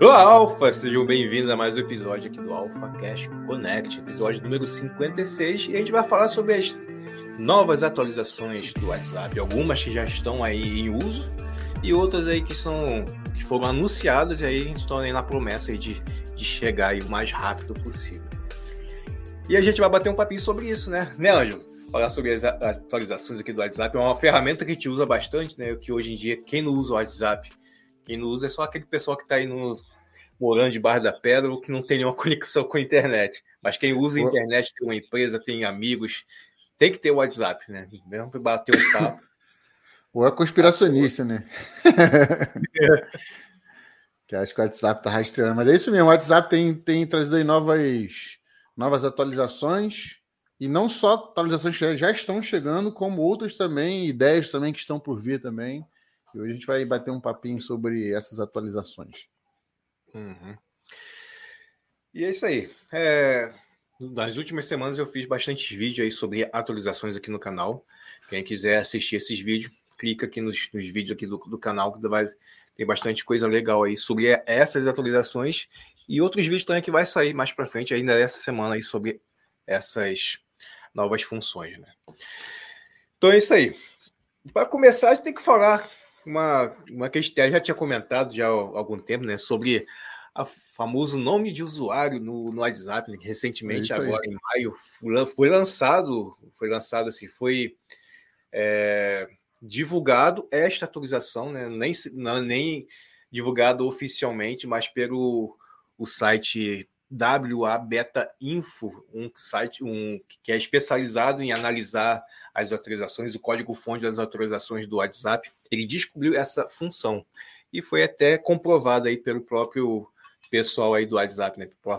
Olá, Alfa! Sejam bem-vindos a mais um episódio aqui do Alpha Cash Connect, episódio número 56, e a gente vai falar sobre as novas atualizações do WhatsApp, algumas que já estão aí em uso e outras aí que são que foram anunciadas e aí estão aí na promessa de, de chegar aí o mais rápido possível. E a gente vai bater um papinho sobre isso, né? Né, Ângelo? Falar sobre as atualizações aqui do WhatsApp é uma ferramenta que a gente usa bastante, né? Que hoje em dia, quem não usa o WhatsApp, quem não usa é só aquele pessoal que está aí no, morando debaixo da pedra ou que não tem nenhuma conexão com a internet. Mas quem usa a internet, tem uma empresa, tem amigos, tem que ter o WhatsApp, né? Mesmo para bater um papo. Ou é conspiracionista, né? que acho que o WhatsApp tá rastreando. Mas é isso mesmo, o WhatsApp tem, tem trazido aí novas, novas atualizações. E não só atualizações que já estão chegando, como outras também, ideias também que estão por vir também. Hoje a gente vai bater um papinho sobre essas atualizações. Uhum. E é isso aí. É... Nas últimas semanas eu fiz bastante vídeos aí sobre atualizações aqui no canal. Quem quiser assistir esses vídeos, clica aqui nos, nos vídeos aqui do, do canal que vai tem bastante coisa legal aí sobre essas atualizações e outros vídeos também que vai sair mais para frente ainda essa semana aí sobre essas novas funções, né? Então é isso aí. Para começar, a gente tem que falar uma, uma questão, já tinha comentado já há algum tempo, né, sobre o famoso nome de usuário no, no WhatsApp, né, recentemente, é agora em maio, foi lançado, foi lançado assim, foi é, divulgado esta atualização, né? nem, não, nem divulgado oficialmente, mas pelo o site WA Beta Info, um site um, que é especializado em analisar as atualizações, o código-fonte das atualizações do WhatsApp. Ele descobriu essa função e foi até comprovado aí pelo próprio pessoal aí do WhatsApp, né? Pela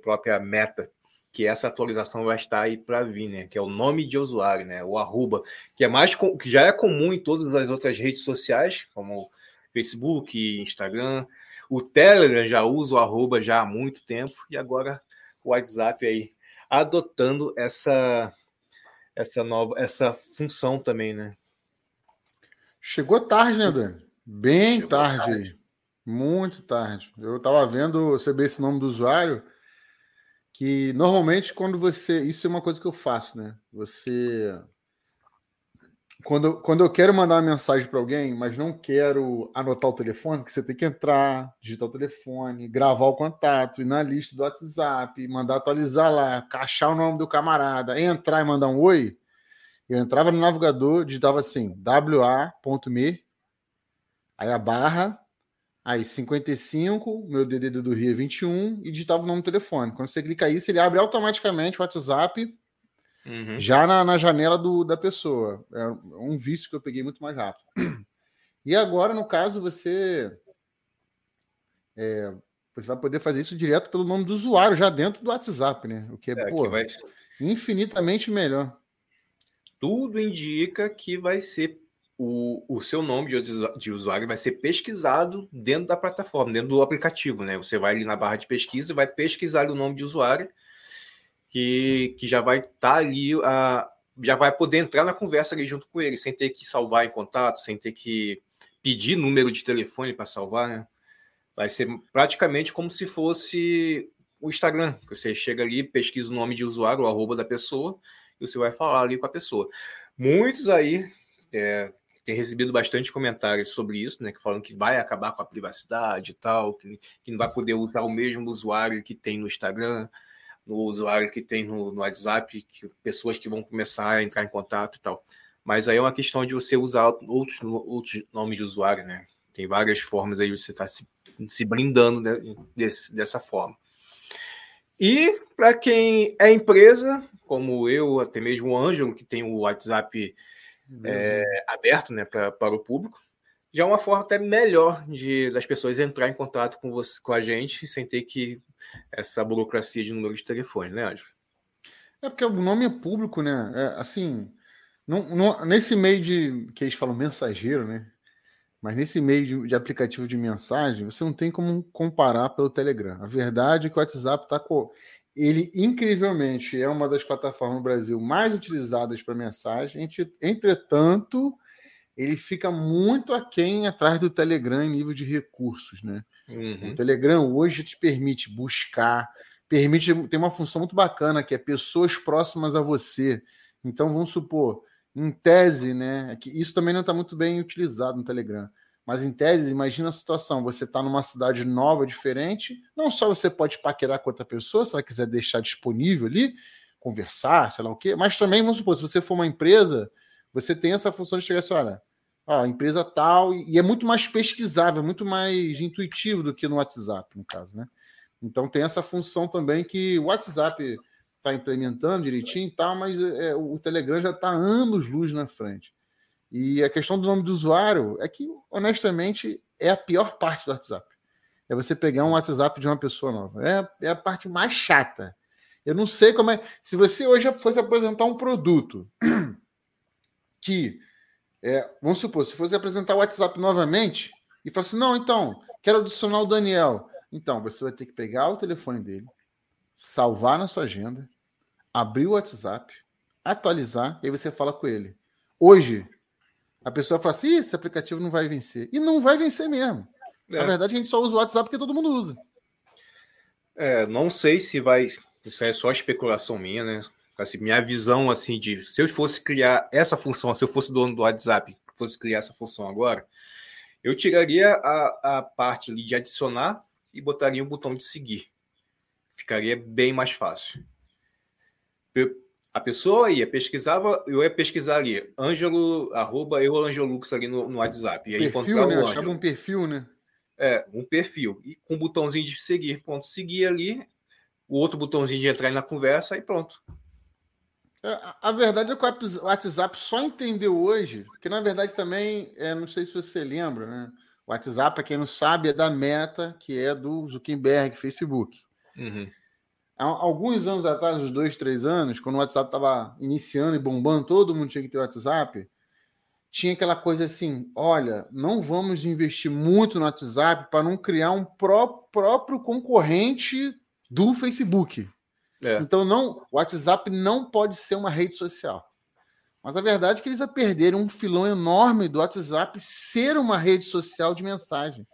própria Meta, que essa atualização vai estar aí para vir, né? Que é o nome de usuário, né? O arroba, que é mais que já é comum em todas as outras redes sociais, como Facebook, Instagram. O Telegram já usa o arroba já há muito tempo e agora o WhatsApp aí adotando essa essa nova essa função também, né? Chegou tarde, né, Dan? Bem tarde. tarde. Muito tarde. Eu estava vendo você ver esse nome do usuário que normalmente quando você. Isso é uma coisa que eu faço, né? Você. Quando, quando eu quero mandar uma mensagem para alguém, mas não quero anotar o telefone, que você tem que entrar, digitar o telefone, gravar o contato, ir na lista do WhatsApp, mandar atualizar lá, caixar o nome do camarada, entrar e mandar um oi. Eu entrava no navegador, digitava assim, wa.me, aí a barra, Aí 55, meu DDD do Rio é 21 e digitava o nome do telefone. Quando você clica isso, ele abre automaticamente o WhatsApp uhum. já na, na janela do, da pessoa. É um vício que eu peguei muito mais rápido. E agora, no caso, você é, você vai poder fazer isso direto pelo nome do usuário, já dentro do WhatsApp, né? O que é, é pô, que vai... infinitamente melhor. Tudo indica que vai ser o, o seu nome de, usuário vai ser pesquisado dentro da plataforma, dentro do aplicativo, né? Você vai ali na barra de pesquisa e vai pesquisar o nome de usuário, que, que já vai estar tá ali, a, já vai poder entrar na conversa ali junto com ele, sem ter que salvar em contato, sem ter que pedir número de telefone para salvar, né? Vai ser praticamente como se fosse o Instagram. Você chega ali, pesquisa o nome de usuário, o arroba da pessoa, e você vai falar ali com a pessoa. Muitos aí é, tem recebido bastante comentários sobre isso, né? Que falam que vai acabar com a privacidade e tal, que, que não vai poder usar o mesmo usuário que tem no Instagram, no usuário que tem no, no WhatsApp, que, pessoas que vão começar a entrar em contato e tal. Mas aí é uma questão de você usar outros, outros nomes de usuário, né? Tem várias formas aí de você estar tá se, se blindando né, desse, dessa forma. E para quem é empresa, como eu, até mesmo o Ângelo, que tem o WhatsApp é, aberto né, pra, para o público, já é uma forma até melhor de das pessoas entrar em contato com, você, com a gente sem ter que essa burocracia de número de telefone, né, Ângelo? É porque o nome é público, né? É, assim, nesse meio de que eles falam mensageiro, né? Mas nesse meio de, de, aplicativo de mensagem, você não tem como comparar pelo Telegram. A verdade é que o WhatsApp está com ele incrivelmente é uma das plataformas no Brasil mais utilizadas para mensagem. Entretanto, ele fica muito aquém atrás do Telegram em nível de recursos, né? Uhum. O Telegram hoje te permite buscar, permite tem uma função muito bacana que é pessoas próximas a você. Então vamos supor, em tese, né? Que isso também não está muito bem utilizado no Telegram. Mas em tese, imagina a situação: você está numa cidade nova, diferente. Não só você pode paquerar com outra pessoa, se ela quiser deixar disponível ali, conversar, sei lá o quê, mas também, vamos supor, se você for uma empresa, você tem essa função de chegar assim, olha, a empresa tal, e é muito mais pesquisável, muito mais intuitivo do que no WhatsApp, no caso, né? Então tem essa função também que o WhatsApp está implementando direitinho e tal, mas é, o Telegram já está anos luz na frente. E a questão do nome do usuário é que, honestamente, é a pior parte do WhatsApp. É você pegar um WhatsApp de uma pessoa nova. É, é a parte mais chata. Eu não sei como é. Se você hoje fosse apresentar um produto que, é, vamos supor, se fosse apresentar o WhatsApp novamente e falar assim, não, então, quero adicionar o Daniel. Então, você vai ter que pegar o telefone dele, salvar na sua agenda, abrir o WhatsApp, atualizar, e aí você fala com ele. Hoje, a pessoa fala assim, esse aplicativo não vai vencer. E não vai vencer mesmo. É. Na verdade, a gente só usa o WhatsApp porque todo mundo usa. É, não sei se vai isso é só especulação minha, né? Assim, minha visão assim de se eu fosse criar essa função, se eu fosse dono do WhatsApp, fosse criar essa função agora, eu tiraria a, a parte ali de adicionar e botaria um botão de seguir. Ficaria bem mais fácil. a pessoa ia, pesquisava, eu ia pesquisar ali, Ângelo, arroba eu, Ângelo Lux ali no, no WhatsApp. Ia perfil, encontrar né? o Achava um perfil, né? É, um perfil. E com um botãozinho de seguir, ponto, seguir ali, o outro botãozinho de entrar na conversa e pronto. É, a verdade é que o WhatsApp só entendeu hoje, porque na verdade também, é, não sei se você lembra, né? O WhatsApp, para quem não sabe, é da Meta, que é do Zuckerberg, Facebook. Uhum. Há alguns anos atrás, uns dois, três anos, quando o WhatsApp estava iniciando e bombando, todo mundo tinha que ter WhatsApp. Tinha aquela coisa assim: olha, não vamos investir muito no WhatsApp para não criar um pró próprio concorrente do Facebook. É. Então não, o WhatsApp não pode ser uma rede social. Mas a verdade é que eles perderam um filão enorme do WhatsApp ser uma rede social de mensagem,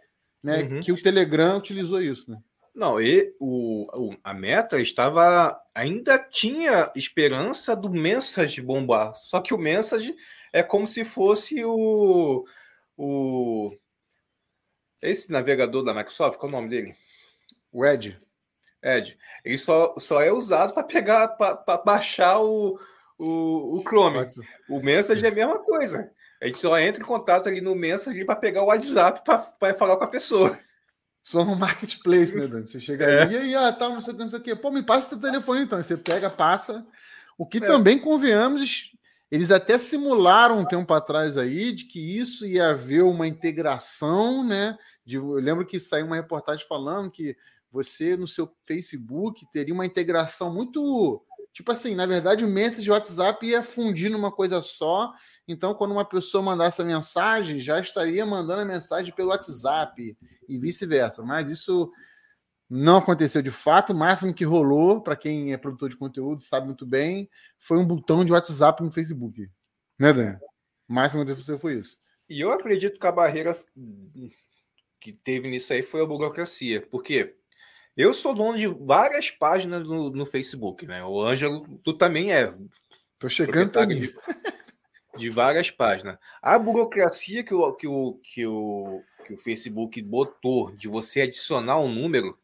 né? Uhum. Que o Telegram utilizou isso, né? Não, e o, o, a Meta estava ainda tinha esperança do Message bombar. Só que o Message é como se fosse o o esse navegador da Microsoft, qual é o nome dele? O Edge. Ed, ele só, só é usado para pegar, para baixar o, o, o Chrome. O Message é a mesma coisa. A gente só entra em contato ali no Message para pegar o WhatsApp para falar com a pessoa. Só um marketplace, né, Dani? Você chega é. ali e aí, ah, tá, não sei, não sei o quê. Pô, me passa seu telefone então. Aí você pega, passa. O que é. também, convenhamos, eles até simularam um tempo atrás aí de que isso ia haver uma integração, né? De, eu lembro que saiu uma reportagem falando que você no seu Facebook teria uma integração muito. Tipo assim, na verdade, o message WhatsApp ia fundir numa coisa só. Então, quando uma pessoa mandasse a mensagem, já estaria mandando a mensagem pelo WhatsApp e vice-versa. Mas isso não aconteceu de fato. O máximo que rolou, para quem é produtor de conteúdo, sabe muito bem, foi um botão de WhatsApp no Facebook. Né, Dan? O máximo que aconteceu foi isso. E eu acredito que a barreira que teve nisso aí foi a burocracia. Por quê? Eu sou dono de várias páginas no, no Facebook, né? O Ângelo, tu também é. Tô chegando também. De, de, várias páginas. A burocracia que o, que, o, que, o, que o Facebook botou de você adicionar um número,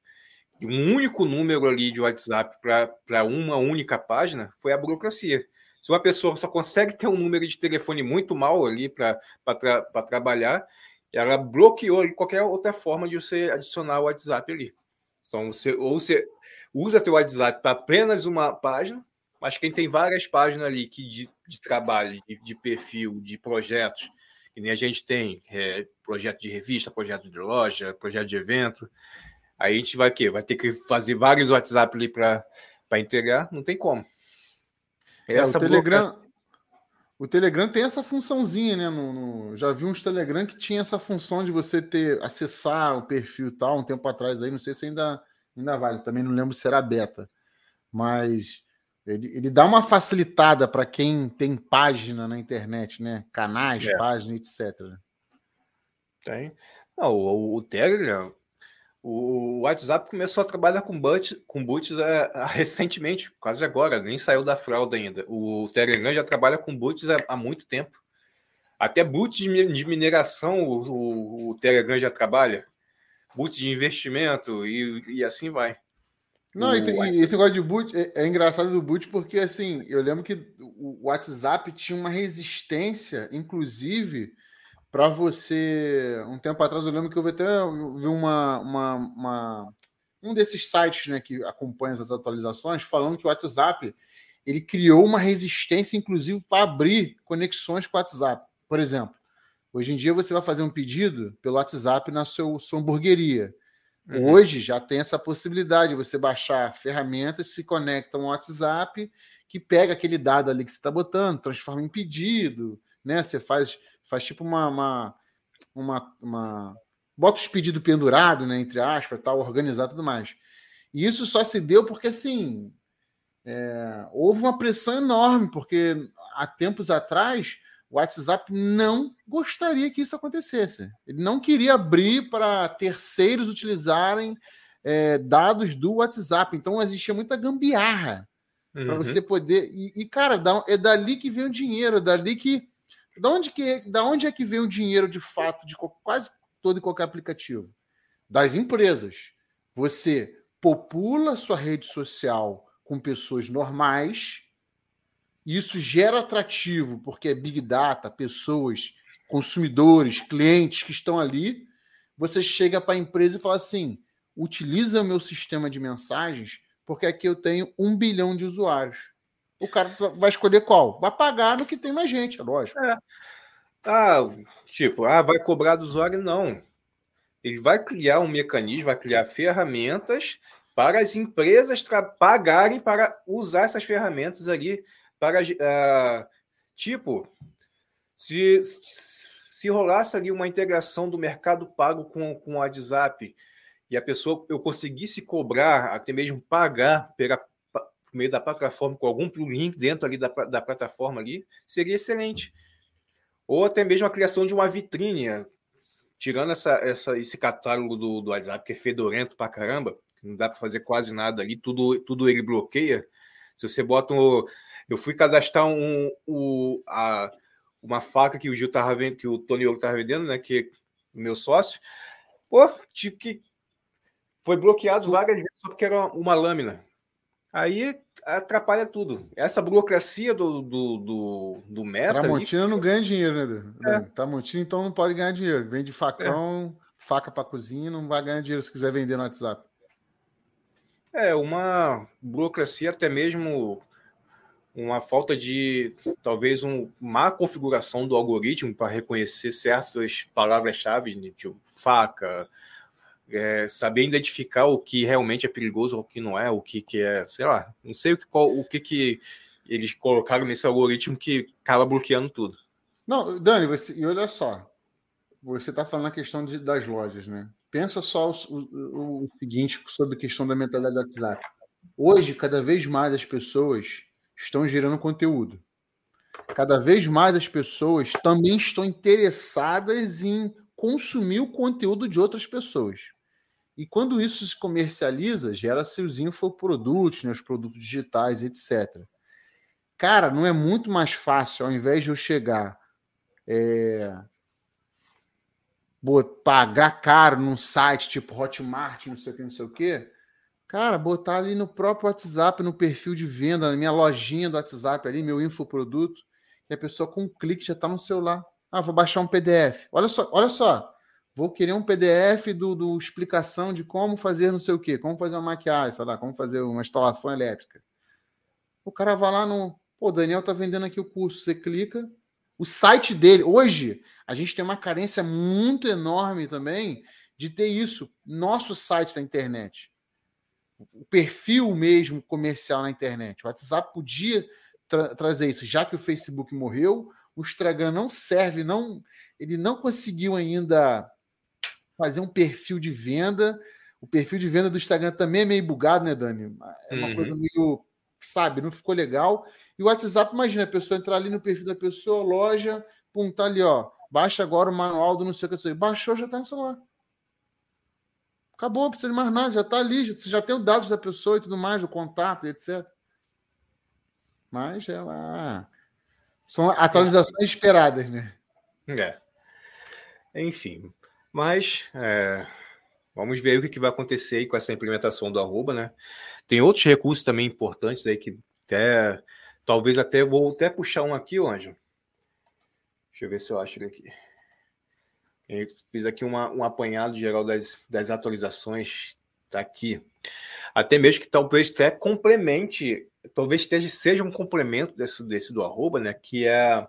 um único número ali de WhatsApp para uma única página, foi a burocracia. Se uma pessoa só consegue ter um número de telefone muito mal ali para tra trabalhar, ela bloqueou qualquer outra forma de você adicionar o WhatsApp ali. Então, você, ou você usa teu WhatsApp para apenas uma página, mas quem tem várias páginas ali que de, de trabalho, de, de, perfil, de projetos, que nem a gente tem, é, projeto de revista, projeto de loja, projeto de evento, aí a gente vai quê? Vai ter que fazer vários WhatsApp ali para entregar? Não tem como. Essa é, o Telegram, o Telegram tem essa funçãozinha, né? No, no, já vi uns Telegram que tinha essa função de você ter acessar o perfil e tal, um tempo atrás aí, não sei se ainda, ainda vale, também não lembro se era beta. Mas Ele, ele dá uma facilitada para quem tem página na internet, né? Canais, é. página, etc. Tem. Não, o, o Telegram, o WhatsApp começou a trabalhar com boots, com boots é, recentemente, quase agora, nem saiu da fralda ainda. O Telegram já trabalha com boots há, muito tempo. Até boots de, de mineração o, o, o, Telegram já trabalha. Boots de investimento e, e assim vai. Não, e, tem, esse negócio de boot é, é, engraçado do boot porque assim, eu lembro que o WhatsApp tinha uma resistência, inclusive, para você. Um tempo atrás eu lembro que eu vi até vi uma, uma, uma, um desses sites né, que acompanha as atualizações falando que o WhatsApp ele criou uma resistência, inclusive, para abrir conexões com o WhatsApp. Por exemplo, hoje em dia você vai fazer um pedido pelo WhatsApp na seu, sua hamburgueria. Uhum. Hoje já tem essa possibilidade de você baixar ferramentas se conectam ao WhatsApp, que pega aquele dado ali que você está botando, transforma em pedido, né? Você faz faz tipo uma, uma, uma, uma bota os pedidos pendurado, né, entre aspas, tal, organizar tudo mais. E isso só se deu porque assim é, houve uma pressão enorme, porque há tempos atrás o WhatsApp não gostaria que isso acontecesse. Ele não queria abrir para terceiros utilizarem é, dados do WhatsApp. Então existia muita gambiarra uhum. para você poder. E, e, cara, é dali que vem o dinheiro, é dali que da onde, que, da onde é que vem o dinheiro de fato de quase todo e qualquer aplicativo? Das empresas. Você popula sua rede social com pessoas normais, isso gera atrativo, porque é Big Data, pessoas, consumidores, clientes que estão ali. Você chega para a empresa e fala assim: utiliza meu sistema de mensagens, porque aqui eu tenho um bilhão de usuários o cara vai escolher qual? Vai pagar no que tem mais gente, é lógico. É. Ah, tipo, ah, vai cobrar do usuário? Não. Ele vai criar um mecanismo, vai criar ferramentas para as empresas pagarem para usar essas ferramentas ali para uh, tipo se, se rolasse ali uma integração do mercado pago com, com o WhatsApp e a pessoa eu conseguisse cobrar, até mesmo pagar pela, por meio da plataforma, com algum plugin dentro ali da, da plataforma ali, seria excelente. Ou até mesmo a criação de uma vitrine, tirando essa, essa, esse catálogo do, do WhatsApp, que é fedorento pra caramba, que não dá para fazer quase nada ali, tudo, tudo ele bloqueia. Se você bota um. Eu fui cadastrar um, um, a, uma faca que o Gil tava vendo, que o Tony Ouro tava vendendo, né? Que o meu sócio. Pô, tipo que foi bloqueado várias vezes só porque era uma lâmina. Aí atrapalha tudo. Essa burocracia do, do, do, do meta. Tramontina ali... não ganha dinheiro, né? É. Tramontina, então não pode ganhar dinheiro. Vende facão, é. faca para cozinha, não vai ganhar dinheiro se quiser vender no WhatsApp. É, uma burocracia, até mesmo uma falta de talvez uma má configuração do algoritmo para reconhecer certas palavras-chave, né, tipo faca, é, saber identificar o que realmente é perigoso o que não é, o que, que é, sei lá, não sei o que, qual, o que, que eles colocaram nesse algoritmo que acaba bloqueando tudo. Não, Dani, você, e olha só, você está falando a questão de, das lojas, né? Pensa só o, o, o, seguinte sobre a questão da mentalidade do WhatsApp. Hoje, cada vez mais as pessoas estão gerando conteúdo. Cada vez mais as pessoas também estão interessadas em consumir o conteúdo de outras pessoas. E quando isso se comercializa, gera-se os infoprodutos, né, os produtos digitais, etc. Cara, não é muito mais fácil, ao invés de eu chegar, é, pagar caro num site tipo Hotmart, não sei o que, não sei o que, cara, botar ali no próprio WhatsApp, no perfil de venda, na minha lojinha do WhatsApp ali, meu infoproduto, e a pessoa com um clique já está no celular. Ah, vou baixar um PDF. Olha só, olha só vou querer um PDF do, do explicação de como fazer não sei o quê, como fazer uma maquiagem, sei lá, como fazer uma instalação elétrica. O cara vai lá no. Pô, o Daniel tá vendendo aqui o curso. Você clica. O site dele, hoje, a gente tem uma carência muito enorme também de ter isso. Nosso site da internet. O perfil mesmo comercial na internet. O WhatsApp podia tra trazer isso, já que o Facebook morreu, o Instagram não serve, não, ele não conseguiu ainda fazer um perfil de venda. O perfil de venda do Instagram também é meio bugado, né, Dani? É uma uhum. coisa meio sabe, não ficou legal. E o WhatsApp, imagina, a pessoa entrar ali no perfil da pessoa, loja, pum, tá ali, ó. Baixa agora o manual do não sei o que. Baixou, já tá no celular. Acabou, não precisa de mais nada, já tá ali, você já tem os dados da pessoa e tudo mais, o contato, etc. Mas ela. São atualizações esperadas, né? É. Enfim. Mas é, vamos ver o que vai acontecer com essa implementação do arroba, né? Tem outros recursos também importantes aí que até talvez até vou até puxar um aqui, Anjo. Deixa eu ver se eu acho ele aqui. Eu fiz aqui uma, um apanhado geral das, das atualizações. Tá aqui. Até mesmo que talvez até complemente, talvez esteja, seja um complemento desse, desse do arroba, né? Que é.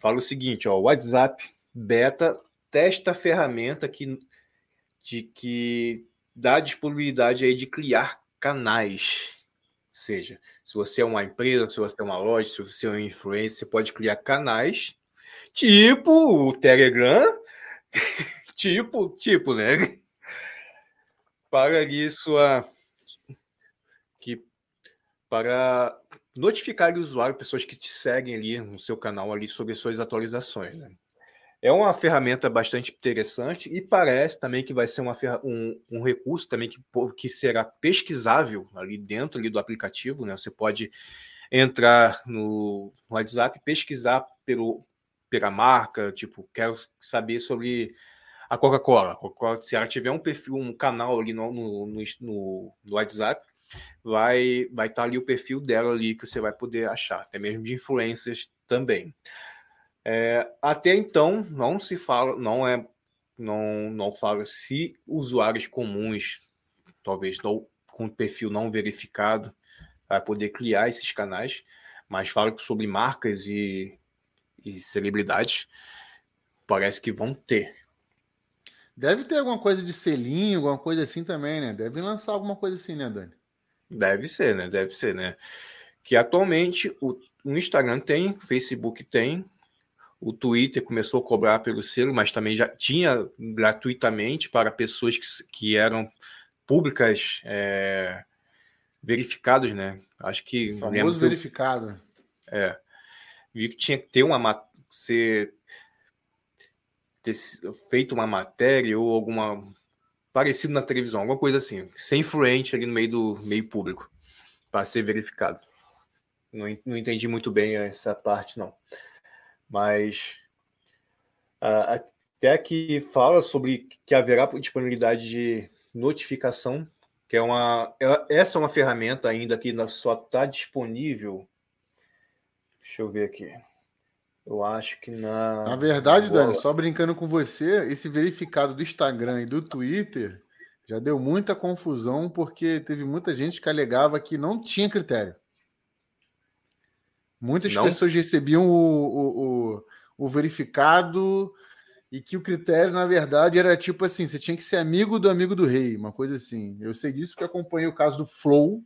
Fala o seguinte, ó, o WhatsApp beta testa a ferramenta que, de que dá disponibilidade aí de criar canais. Ou seja, se você é uma empresa, se você é uma loja, se você é um influencer, você pode criar canais tipo o Telegram, tipo, tipo, né? Para isso a que para notificar o usuário, pessoas que te seguem ali no seu canal ali sobre suas atualizações, né? É uma ferramenta bastante interessante e parece também que vai ser uma, um, um recurso também que, que será pesquisável ali dentro ali do aplicativo. Né? Você pode entrar no, no WhatsApp, pesquisar pelo, pela marca, tipo, quero saber sobre a Coca-Cola. se ela tiver um perfil, um canal ali no, no, no, no WhatsApp, vai vai estar tá ali o perfil dela ali que você vai poder achar, até mesmo de influências também. É, até então não se fala, não é, não, não fala se usuários comuns, talvez não, com perfil não verificado, vai poder criar esses canais, mas fala sobre marcas e, e celebridades, parece que vão ter. Deve ter alguma coisa de selinho, alguma coisa assim também, né? Deve lançar alguma coisa assim, né, Dani? Deve ser, né? Deve ser, né? Que atualmente o, o Instagram tem, o Facebook tem, o Twitter começou a cobrar pelo selo, mas também já tinha gratuitamente para pessoas que, que eram públicas é, verificados, né? Acho que. O famoso verificado. é. Vi que tinha que ter uma. Ser, ter feito uma matéria ou alguma. parecido na televisão, alguma coisa assim. Ser influente ali no meio do meio público. Para ser verificado. Não, não entendi muito bem essa parte, não mas uh, até que fala sobre que haverá disponibilidade de notificação, que é uma essa é uma ferramenta ainda que só está disponível. Deixa eu ver aqui. Eu acho que na. Na verdade, Dani, só brincando com você, esse verificado do Instagram e do Twitter já deu muita confusão porque teve muita gente que alegava que não tinha critério. Muitas não? pessoas recebiam o, o, o, o, verificado e que o critério, na verdade, era tipo assim: você tinha que ser amigo do amigo do rei, uma coisa assim. Eu sei disso porque acompanhei o caso do Flow,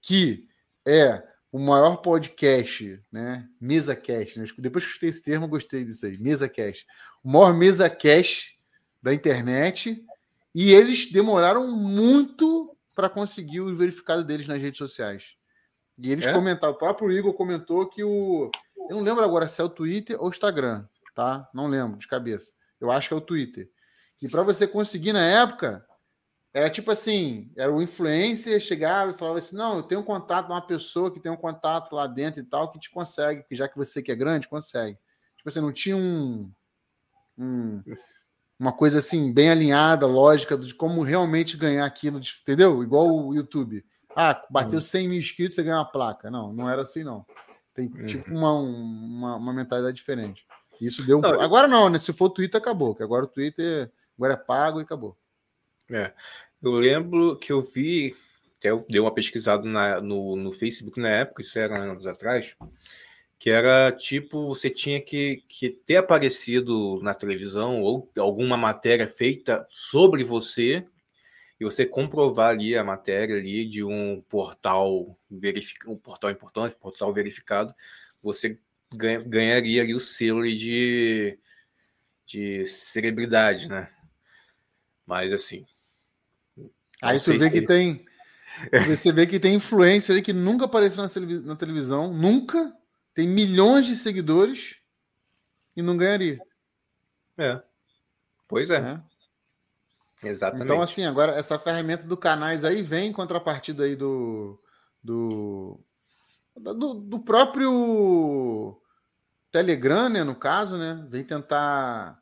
que é o maior podcast, né? Mesa Cast. Né? Depois que eu escutei esse termo, eu gostei disso aí. Mesa Cast. O maior mesa cast da internet. E eles demoraram muito para conseguir o verificado deles nas redes sociais. E eles é? comentaram, o próprio Igor comentou que o. Eu não lembro agora se é o Twitter ou o Instagram, tá? Não lembro de cabeça. Eu acho que é o Twitter. E para você conseguir na época, era tipo assim: era o influencer chegava e falava assim: não, eu tenho um contato de uma pessoa que tem um contato lá dentro e tal, que te consegue, que já que você que é grande, consegue. Tipo assim, não tinha um, um uma coisa assim, bem alinhada, lógica de como realmente ganhar aquilo, entendeu? Igual o YouTube. Ah, bateu 100 hum. mil inscritos, você ganha uma placa. Não, não era assim, não. Tem uhum. tipo uma, uma, uma, mentalidade diferente. Isso deu. Não, agora não, né? Se for Twitter, acabou. Que agora o Twitter agora é pago e acabou. É. Eu lembro que eu vi, até eu dei uma pesquisada na, no, no Facebook na época, isso era anos atrás, que era tipo, você tinha que, que ter aparecido na televisão ou alguma matéria feita sobre você e você comprovar ali a matéria ali de um portal verific... um portal importante, portal verificado, você ganha, ganharia ali o selo de, de celebridade, né? Mas assim. Aí tu vê que tem Você vê que tem influência ali que nunca apareceu na televisão, nunca, tem milhões de seguidores e não ganharia. É. Pois é. é. Exatamente. Então, assim, agora essa ferramenta do canais aí vem em contrapartida aí do, do, do, do próprio Telegram, né, no caso, né? Vem tentar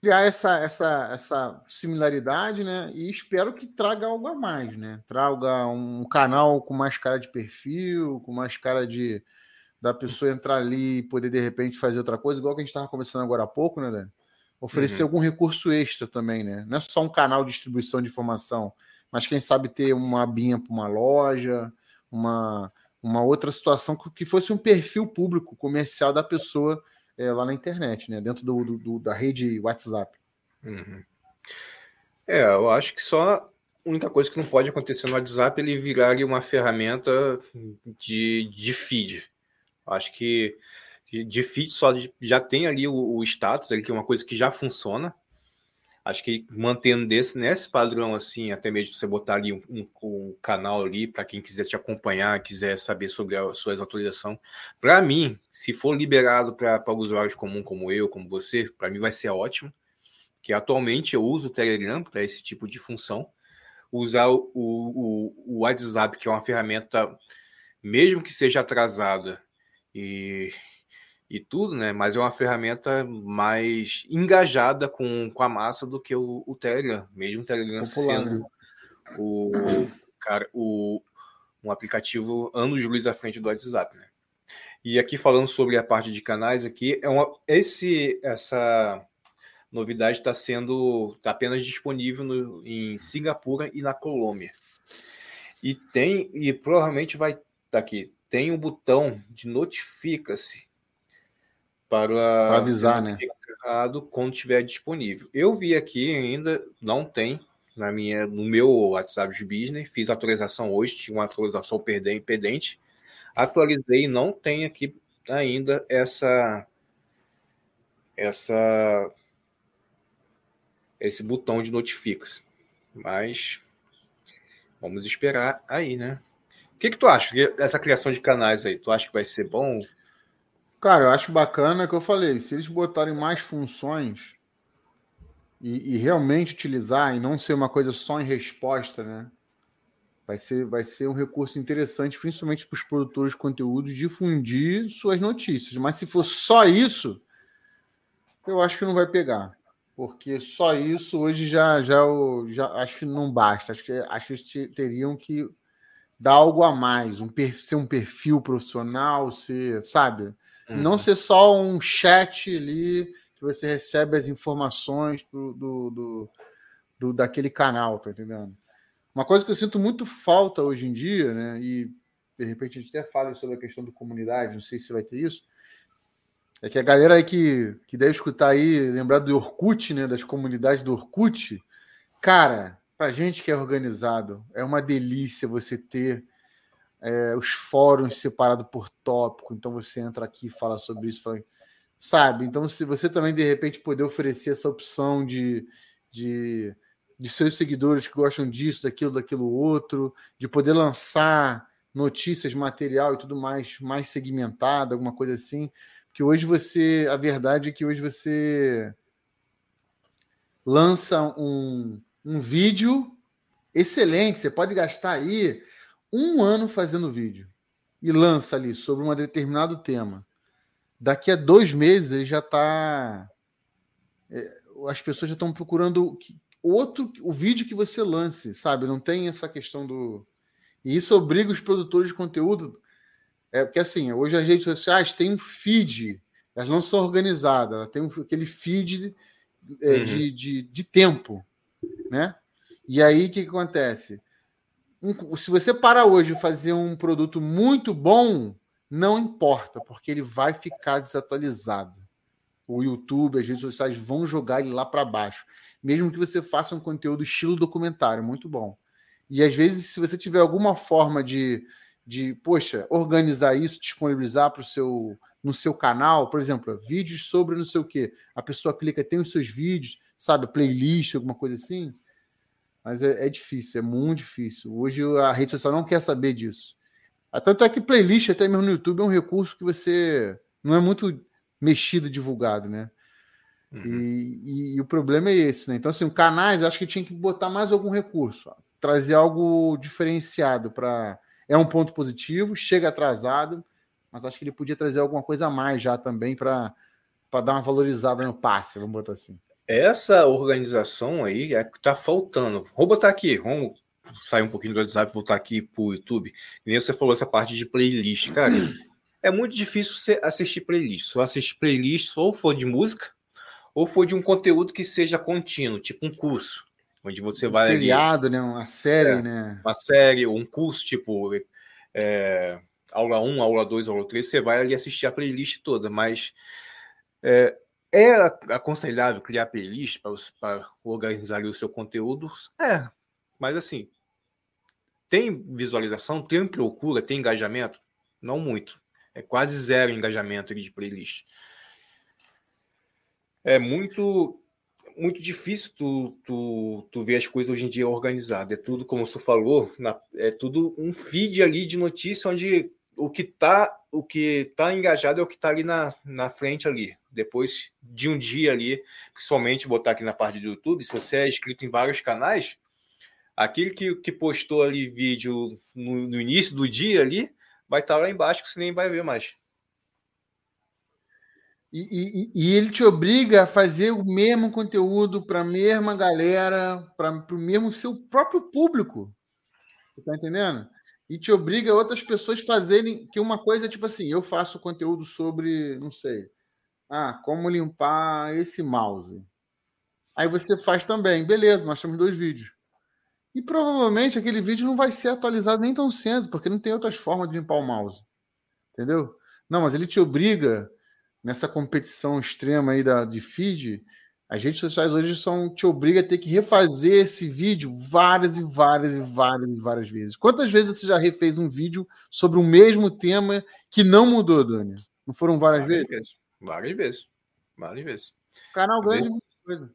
criar essa, essa, essa similaridade, né? E espero que traga algo a mais, né? Traga um canal com mais cara de perfil, com mais cara de da pessoa entrar ali e poder de repente fazer outra coisa, igual que a gente estava conversando agora há pouco, né, Dani? Oferecer uhum. algum recurso extra também, né? Não é só um canal de distribuição de informação, mas quem sabe ter uma binha para uma loja, uma, uma outra situação que fosse um perfil público comercial da pessoa é, lá na internet, né? Dentro do, do da rede WhatsApp. Uhum. É, eu acho que só a única coisa que não pode acontecer no WhatsApp é ele virar uma ferramenta de, de feed. Acho que feed só já tem ali o, o status, que é uma coisa que já funciona. Acho que mantendo desse, nesse padrão, assim, até mesmo você botar ali um, um, um canal ali para quem quiser te acompanhar, quiser saber sobre as suas atualizações. Para mim, se for liberado para usuários comuns como eu, como você, para mim vai ser ótimo. Que atualmente eu uso o Telegram para esse tipo de função. Usar o, o, o WhatsApp, que é uma ferramenta, mesmo que seja atrasada, e, e tudo, né? Mas é uma ferramenta mais engajada com, com a massa do que o, o Telegram, mesmo o Telegram Popular, sendo né? o, cara, o, um aplicativo anos de luz à frente do WhatsApp, né? E aqui falando sobre a parte de canais aqui, é uma, esse essa novidade está sendo tá apenas disponível no, em Singapura e na Colômbia. E tem e provavelmente vai estar tá aqui tem um botão de notifica-se para, para avisar, né? Quando estiver disponível. Eu vi aqui ainda não tem na minha no meu WhatsApp de business. Fiz atualização hoje, tinha uma atualização pendente. Atualizei, não tem aqui ainda essa essa esse botão de notifica-se. Mas vamos esperar aí, né? que, que tu acha dessa criação de canais aí? Tu acha que vai ser bom? Cara, eu acho bacana que eu falei, se eles botarem mais funções e, e, realmente utilizar e não ser uma coisa só em resposta, né? Vai ser, vai ser um recurso interessante, principalmente para os produtores de conteúdo, difundir suas notícias. Mas se for só isso, eu acho que não vai pegar. Porque só isso hoje já, já, já acho que não basta. Acho que, acho que eles teriam que dar algo a mais, um ser um perfil profissional, ser, sabe? Uhum. Não ser só um chat ali que você recebe as informações do, do, do, do, daquele canal, tá entendendo? Uma coisa que eu sinto muito falta hoje em dia, né? E de repente a gente até fala sobre a questão da comunidade, não sei se vai ter isso. É que a galera aí que, que deve escutar aí, lembrar do Orkut, né? Das comunidades do Orkut, cara, para gente que é organizado, é uma delícia você ter é, os fóruns separados por tópico. Então você entra aqui e fala sobre isso, fala, sabe? Então, se você também de repente poder oferecer essa opção de, de, de seus seguidores que gostam disso, daquilo, daquilo outro, de poder lançar notícias, material e tudo mais, mais segmentado, alguma coisa assim. Porque hoje você, a verdade é que hoje você lança um um vídeo excelente. Você pode gastar aí um ano fazendo vídeo e lança ali sobre um determinado tema. Daqui a dois meses ele já está. É, as pessoas já estão procurando outro o vídeo que você lance, sabe? Não tem essa questão do. E isso obriga os produtores de conteúdo. É porque assim, hoje as redes sociais têm um feed, elas não são organizadas, elas têm um, aquele feed é, uhum. de, de, de tempo né? E aí o que, que acontece? Um, se você para hoje fazer um produto muito bom, não importa, porque ele vai ficar desatualizado. O YouTube, as redes sociais vão jogar ele lá para baixo, mesmo que você faça um conteúdo estilo documentário, muito bom. E às vezes, se você tiver alguma forma de, de poxa, organizar isso, disponibilizar para o seu no seu canal, por exemplo, vídeos sobre não sei o que, a pessoa clica, tem os seus vídeos, sabe, playlist, alguma coisa assim, Mas é, é, difícil, é muito difícil. Hoje a rede social não quer saber disso. Ah, tanto é que playlist, até mesmo no YouTube, é um recurso que você não é muito mexido, divulgado, né? Uhum. E, e, e, o problema é esse, né? Então, assim, o canais, eu acho que tinha que botar mais algum recurso, ó, trazer algo diferenciado para. É um ponto positivo, chega atrasado, mas acho que ele podia trazer alguma coisa a mais já também para dar uma valorizada no passe, vamos botar assim. Essa organização aí é que tá faltando. Vou botar aqui, vamos sair um pouquinho do WhatsApp e voltar aqui pro YouTube. E nem você falou essa parte de playlist, cara. É muito difícil você assistir playlist. Só assistir playlist ou for de música, ou for de um conteúdo que seja contínuo, tipo um curso, onde você um vai. Seriado, ali, né? Uma série, é, né? Uma série, ou um curso, tipo é, aula 1, aula 2, aula 3, você vai ali assistir a playlist toda, mas é, é aconselhável criar playlist para organizar o seu conteúdo? É, mas assim, tem visualização, tem procura, tem engajamento? Não muito. É quase zero engajamento de playlist. É muito muito difícil tu, tu, tu ver as coisas hoje em dia organizadas. É tudo, como você falou, na, é tudo um feed ali de notícia onde o que está o que tá engajado é o que está ali na, na frente ali. Depois de um dia ali, principalmente botar aqui na parte do YouTube, se você é inscrito em vários canais, aquele que, que postou ali vídeo no, no início do dia ali, vai estar tá lá embaixo que você nem vai ver mais. E, e, e, ele te obriga a fazer o mesmo conteúdo para a mesma galera, para o mesmo seu próprio público. Você tá entendendo? E te obriga outras pessoas fazerem que uma coisa tipo assim, eu faço conteúdo sobre, não sei, ah, como limpar esse mouse. Aí você faz também, beleza, nós temos dois vídeos. E provavelmente aquele vídeo não vai ser atualizado nem tão cedo, porque não tem outras formas de limpar o mouse. Entendeu? Não, mas ele te obriga nessa competição extrema aí da, de feed, as redes sociais hoje são, te obriga a ter que refazer esse vídeo várias e várias e várias e várias vezes. Quantas vezes você já refez um vídeo sobre o mesmo tema que não mudou, Dani? Não foram várias, várias vezes? Vezes? Várias vezes. Várias vezes. Canal grande, muita coisa.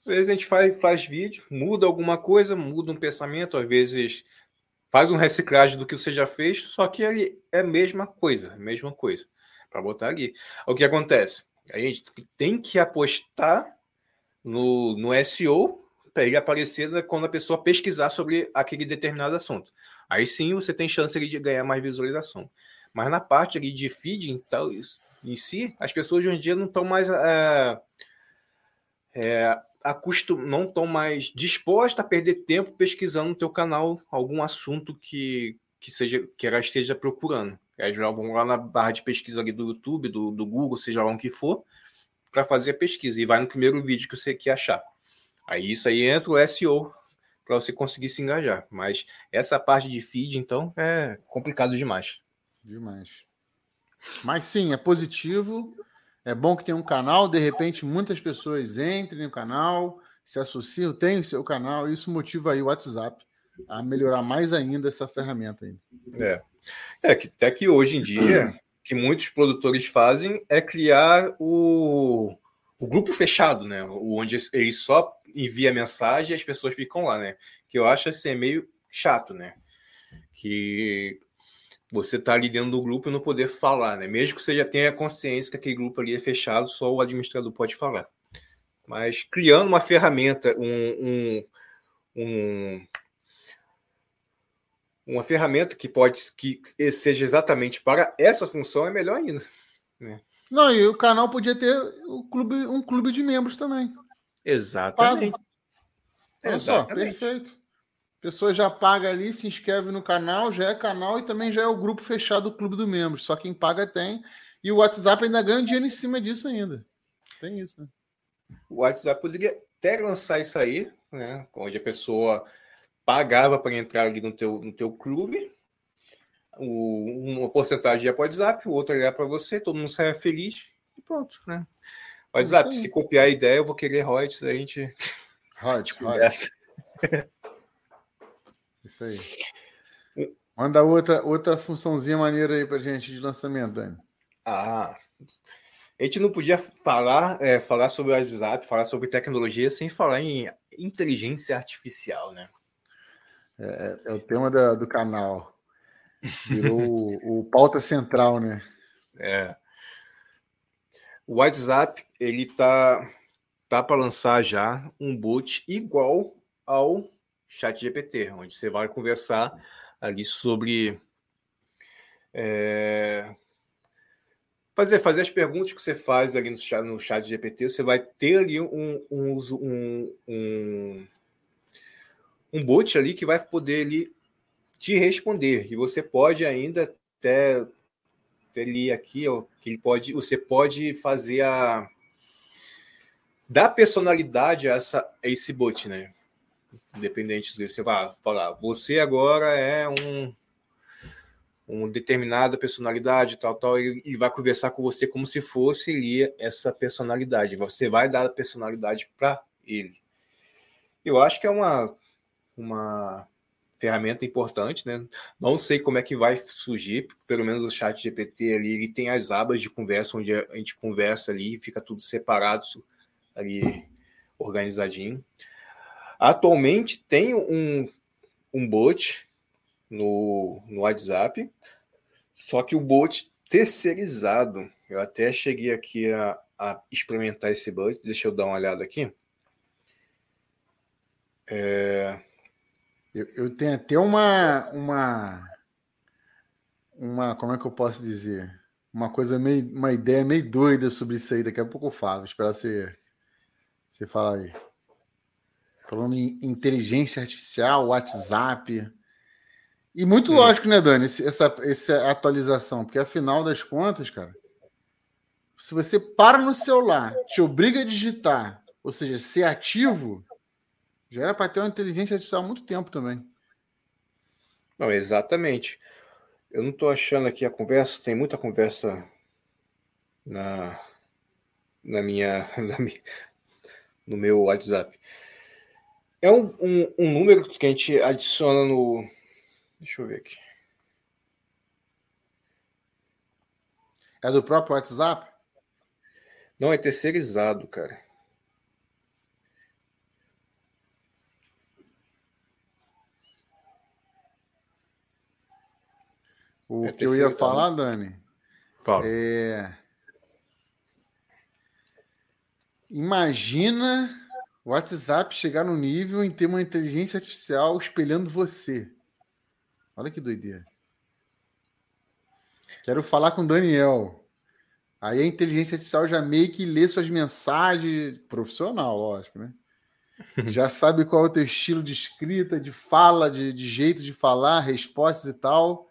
Às vezes a gente faz, faz vídeo, muda alguma coisa, muda um pensamento, às vezes faz um reciclagem do que você já fez, só que é a mesma coisa, a mesma coisa para botar ali. O que acontece? A gente tem que apostar no, no SEO para ele aparecer quando a pessoa pesquisar sobre aquele determinado assunto. Aí sim você tem chance de ganhar mais visualização. Mas na parte ali de feed, então, isso, em si, as pessoas hoje em dia não estão mais é, é, acostum, não estão mais dispostas a perder tempo pesquisando no teu canal algum assunto que, que seja que ela esteja procurando. Elas vão lá na barra de pesquisa ali do YouTube, do, do Google, seja lá o que for, para fazer a pesquisa. E vai no primeiro vídeo que você quer achar. Aí isso aí entra o SEO para você conseguir se engajar. Mas essa parte de feed, então, é complicado demais. Demais. Mas sim, é positivo. É bom que tem um canal, de repente muitas pessoas entrem no canal, se associam, tem o seu canal, isso motiva aí o WhatsApp a melhorar mais ainda essa ferramenta aí. É. É que até que hoje em dia, que muitos produtores fazem é criar o, o grupo fechado, né? Onde ele só envia mensagem e as pessoas ficam lá, né? Que eu acho assim meio chato, né? Que você tá ali dentro do grupo e não poder falar, né? Mesmo que você já tenha consciência que aquele grupo ali é fechado, só o administrador pode falar. Mas criando uma ferramenta, um, um, um uma ferramenta que pode que seja exatamente para essa função é melhor ainda. Né? Não, e o canal podia ter o clube, um clube de membros também. Exatamente. Olha só, perfeito. Pessoa já paga ali, se inscreve no canal, já é canal e também já é o grupo fechado do clube do membros. Só quem paga tem. E o WhatsApp ainda ganha dinheiro em cima disso ainda. Tem isso, né? O WhatsApp poderia até lançar isso aí, né? Onde a pessoa pagava para entrar ali no teu, no teu clube, o, uma porcentagem ia para o WhatsApp, o outro ia para você, todo mundo saia feliz e pronto, né? WhatsApp, se copiar a ideia, eu vou querer royalties, a gente. Royalties, royalties. Isso aí. Manda outra, outra funçãozinha maneira aí para gente de lançamento, Dani. Ah, a gente não podia falar, é, falar sobre o WhatsApp, falar sobre tecnologia sem falar em inteligência artificial, né? É, é o tema da, do canal. Virou o, o pauta central, né? É. O WhatsApp, ele tá, tá para lançar já um bot igual ao Chat GPT, onde você vai conversar ali sobre é, fazer, fazer as perguntas que você faz ali no chat, no chat GPT, você vai ter ali um, um, um, um, um bot ali que vai poder ali te responder. E você pode ainda até ali aqui, ó, que ele pode, você pode fazer a dar personalidade a, essa, a esse bot, né? Independente se você vai falar, você agora é um uma determinada personalidade, tal, tal, e, e vai conversar com você como se fosse ele essa personalidade. Você vai dar a personalidade para ele. Eu acho que é uma, uma ferramenta importante, né? Não sei como é que vai surgir, pelo menos o chat GPT ali, ele tem as abas de conversa, onde a gente conversa ali, fica tudo separado ali, organizadinho. Atualmente tem um, um bot no, no WhatsApp, só que o bot terceirizado. Eu até cheguei aqui a, a experimentar esse bot. Deixa eu dar uma olhada aqui. É... Eu, eu, tenho até uma, uma, uma, como é que eu posso dizer? Uma coisa meio, uma ideia meio doida sobre isso aí. Daqui a pouco eu falo. Esperar você, você falar aí. Falando em inteligência artificial, WhatsApp. E muito Sim. lógico, né, Dani, essa, essa atualização, porque afinal das contas, cara, se você para no celular, te obriga a digitar, ou seja, ser ativo, já era para ter uma inteligência artificial há muito tempo também. Não, exatamente. Eu não estou achando aqui a conversa, tem muita conversa na, na, minha, na minha no meu WhatsApp. É um, um, um número que a gente adiciona no, Deixa eu ver aqui. É do próprio WhatsApp? Não, é terceirizado, cara. O é que eu ia falar, Dani, Fala. é. Imagina o WhatsApp chegar no nível em ter uma inteligência artificial espelhando você. Olha que doideira. Quero falar com o Daniel. Aí a inteligência artificial já meio que lê suas mensagens, profissional, lógico, né? Já sabe qual é o teu estilo de escrita, de fala, de, de jeito de falar, respostas e tal.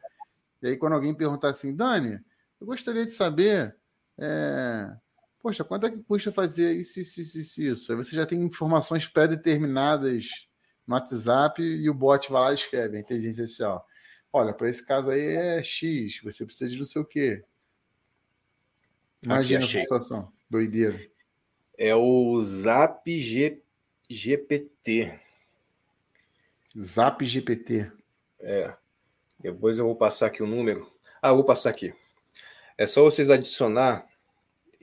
E aí, quando alguém perguntar assim, Dani, eu gostaria de saber, é... poxa, quanto é que custa fazer isso, isso, isso, isso? Aí você já tem informações pré-determinadas no WhatsApp e o bot vai lá e escreve, a inteligência artificial. Olha, para esse caso aí é X, você precisa de não sei o quê. Imagina essa situação. Doideira. É o Zap G... GPT. Zap GPT. É. Depois eu vou passar aqui o número. Ah, eu vou passar aqui. É só vocês adicionar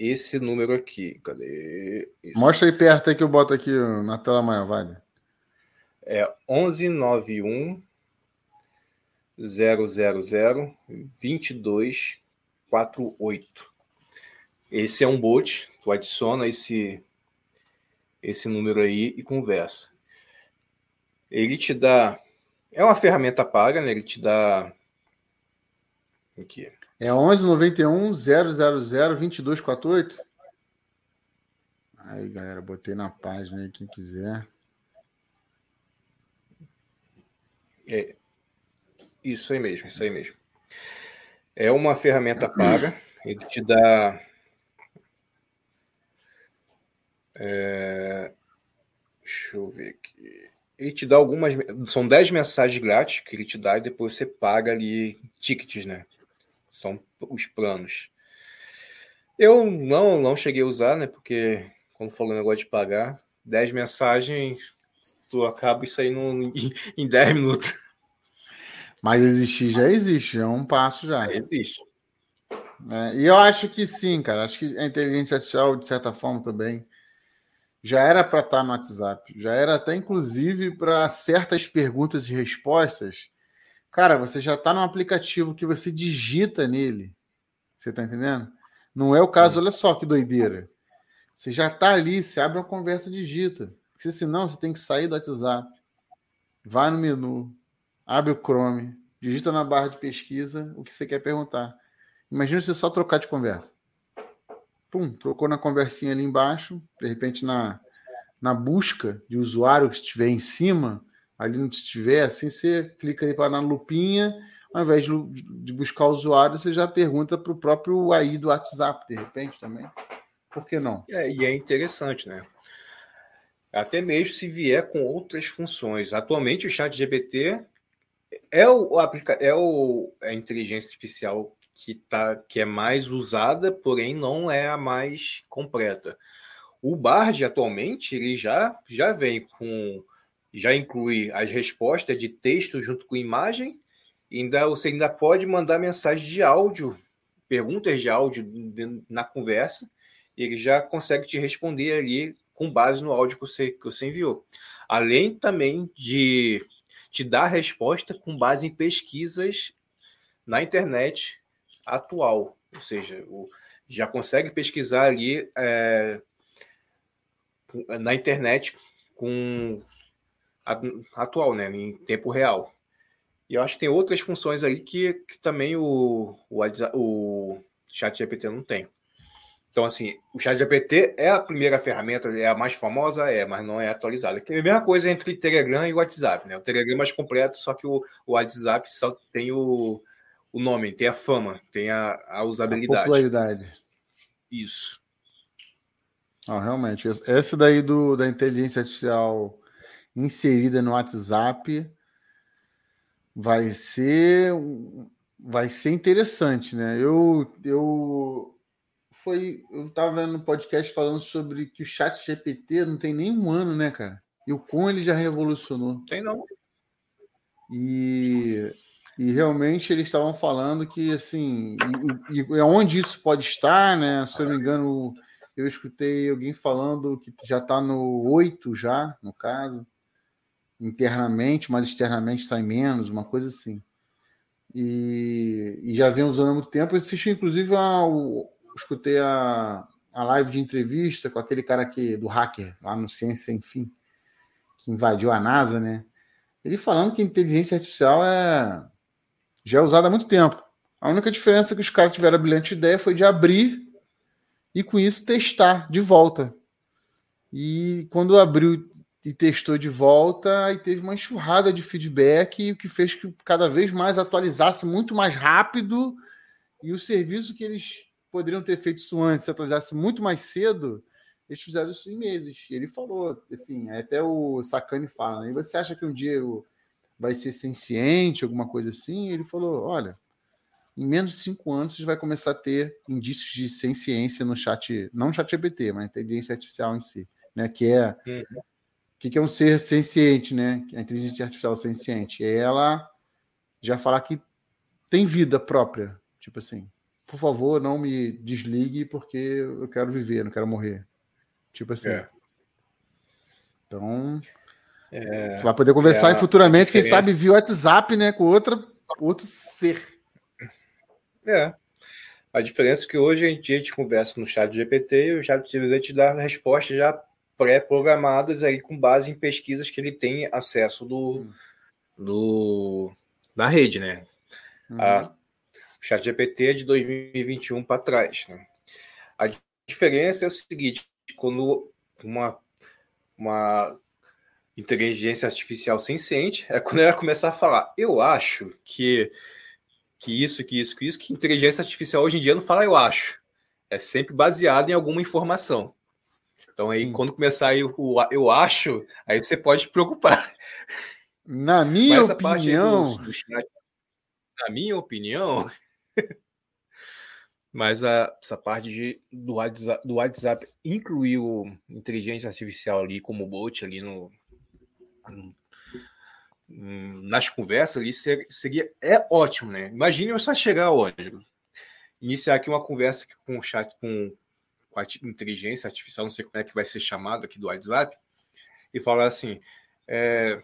esse número aqui. Cadê? Mostra aí perto aí que eu boto aqui na tela maior, vale. É 1191 000 2248. Esse é um bot, tu adiciona esse esse número aí e conversa. Ele te dá é uma ferramenta paga, né? Ele te dá aqui. É 11 91 000 2248. Aí, galera, botei na página aí quem quiser. É, isso aí mesmo, isso aí mesmo. É uma ferramenta paga, ele te dá. É, deixa eu ver aqui. Ele te dá algumas. São 10 mensagens grátis que ele te dá e depois você paga ali tickets, né? São os planos. Eu não, não cheguei a usar, né? Porque quando falou negócio de pagar, 10 mensagens, tu acaba isso aí no, em 10 minutos. Mas existir já existe, já é um passo já. existe. É, e eu acho que sim, cara. Acho que a inteligência artificial, de certa forma, também já era para estar tá no WhatsApp, já era até inclusive para certas perguntas e respostas. Cara, você já está no aplicativo que você digita nele. Você está entendendo? Não é o caso, olha só que doideira. Você já está ali, você abre uma conversa, digita. Porque senão você tem que sair do WhatsApp, vai no menu, abre o Chrome, digita na barra de pesquisa o que você quer perguntar. Imagina você só trocar de conversa. Pum, trocou na conversinha ali embaixo, de repente na, na busca de usuário que estiver em cima, ali não estiver, assim você clica ali para na lupinha, ao invés de, buscar o usuário, você já pergunta para o próprio AI do WhatsApp, de repente também. Por que não? É, e é interessante, né? Até mesmo se vier com outras funções. Atualmente o chat GPT é o, é o a inteligência artificial que, tá, que é mais usada, porém não é a mais completa. O Bard atualmente ele já, já vem com já inclui as respostas de texto junto com imagem, ainda você ainda pode mandar mensagem de áudio, perguntas de áudio na conversa, e ele já consegue te responder ali com base no áudio que você, que você enviou. Além também de te dar resposta com base em pesquisas na internet atual, ou seja, o, já consegue pesquisar ali é, na internet com atual, né, em tempo real. E eu acho que tem outras funções ali que, que também o, o, o chat GPT não tem. Então, assim, o chat GPT é a primeira ferramenta, é a mais famosa, é, mas não é atualizada. É a mesma coisa entre Telegram e WhatsApp, né? O Telegram é mais completo, só que o, o WhatsApp só tem o, o nome, tem a fama, tem a, a usabilidade. A popularidade. Isso. Ah, realmente. Esse daí do, da inteligência artificial inserida no WhatsApp vai ser vai ser interessante, né? Eu eu foi eu estava vendo um podcast falando sobre que o Chat GPT não tem nem um ano, né, cara? E o com ele já revolucionou. Tem não. E e realmente eles estavam falando que, assim, e, e onde isso pode estar, né? Se eu não me engano, eu escutei alguém falando que já está no 8 já, no caso, internamente, mas externamente está em menos, uma coisa assim. E, e já vem usando há muito tempo. Eu assisti, inclusive, a, o, escutei a, a live de entrevista com aquele cara que, do hacker, lá no Ciência Enfim, que invadiu a NASA, né? Ele falando que inteligência artificial é já é usada há muito tempo. A única diferença que os caras tiveram a brilhante ideia foi de abrir e com isso testar de volta. E quando abriu e testou de volta, aí teve uma enxurrada de feedback, o que fez que cada vez mais atualizasse muito mais rápido e o serviço que eles poderiam ter feito isso antes, se atualizasse muito mais cedo, eles fizeram isso em meses. E ele falou, assim, até o Sacani fala, e você acha que um dia vai ser senciente, alguma coisa assim. Ele falou: olha, em menos de cinco anos você vai começar a ter indícios de ciência no chat, não no chat GPT, mas inteligência artificial em si, né? Que é uhum. O que é um ser senciente, né? A inteligência artificial senciente. Ela já falar que tem vida própria, tipo assim. Por favor, não me desligue porque eu quero viver, não quero morrer. Tipo assim. É. Então, é, vai poder conversar é futuramente, quem sabe, via WhatsApp, né? Com outra, outro ser. É. A diferença é que hoje em dia a gente conversa no chat GPT e o chat GPT te dá respostas já pré-programadas aí com base em pesquisas que ele tem acesso do, do da rede, né? Uhum. A, o chat GPT é de 2021 para trás. Né? A diferença é o seguinte, quando uma, uma inteligência artificial senciente é quando ela começar a falar, eu acho que, que isso, que isso, que isso, que inteligência artificial hoje em dia não fala eu acho. É sempre baseado em alguma informação. Então aí, Sim. quando começar aí o, eu acho, aí você pode se preocupar. Na minha opinião. Do, do chat, na minha opinião. Mas a, essa parte de, do, WhatsApp, do WhatsApp incluiu inteligência artificial ali como bot ali no, nas conversas ali seria é ótimo, né? Imagine eu só chegar hoje, iniciar aqui uma conversa com o chat com, com a inteligência artificial, não sei como é que vai ser chamado aqui do WhatsApp, e falar assim: é,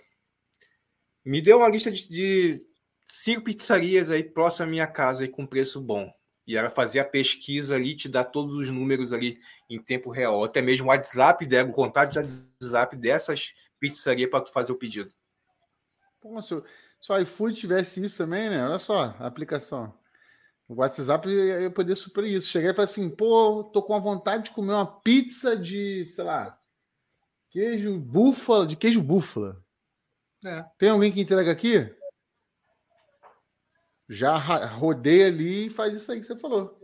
me dê uma lista de, de cinco pizzarias aí próximo à minha casa aí com preço bom. E ela fazia a pesquisa ali, te dá todos os números ali em tempo real. Até mesmo o WhatsApp, o contato de WhatsApp dessas pizzarias para tu fazer o pedido. Pô, se, se o iFood tivesse isso também, né? Olha só a aplicação. O WhatsApp ia poder suprir isso. Cheguei e falei assim, pô, tô com a vontade de comer uma pizza de, sei lá, queijo búfala, de queijo búfala. É. Tem alguém que entrega aqui? Já rodeia ali e faz isso aí que você falou.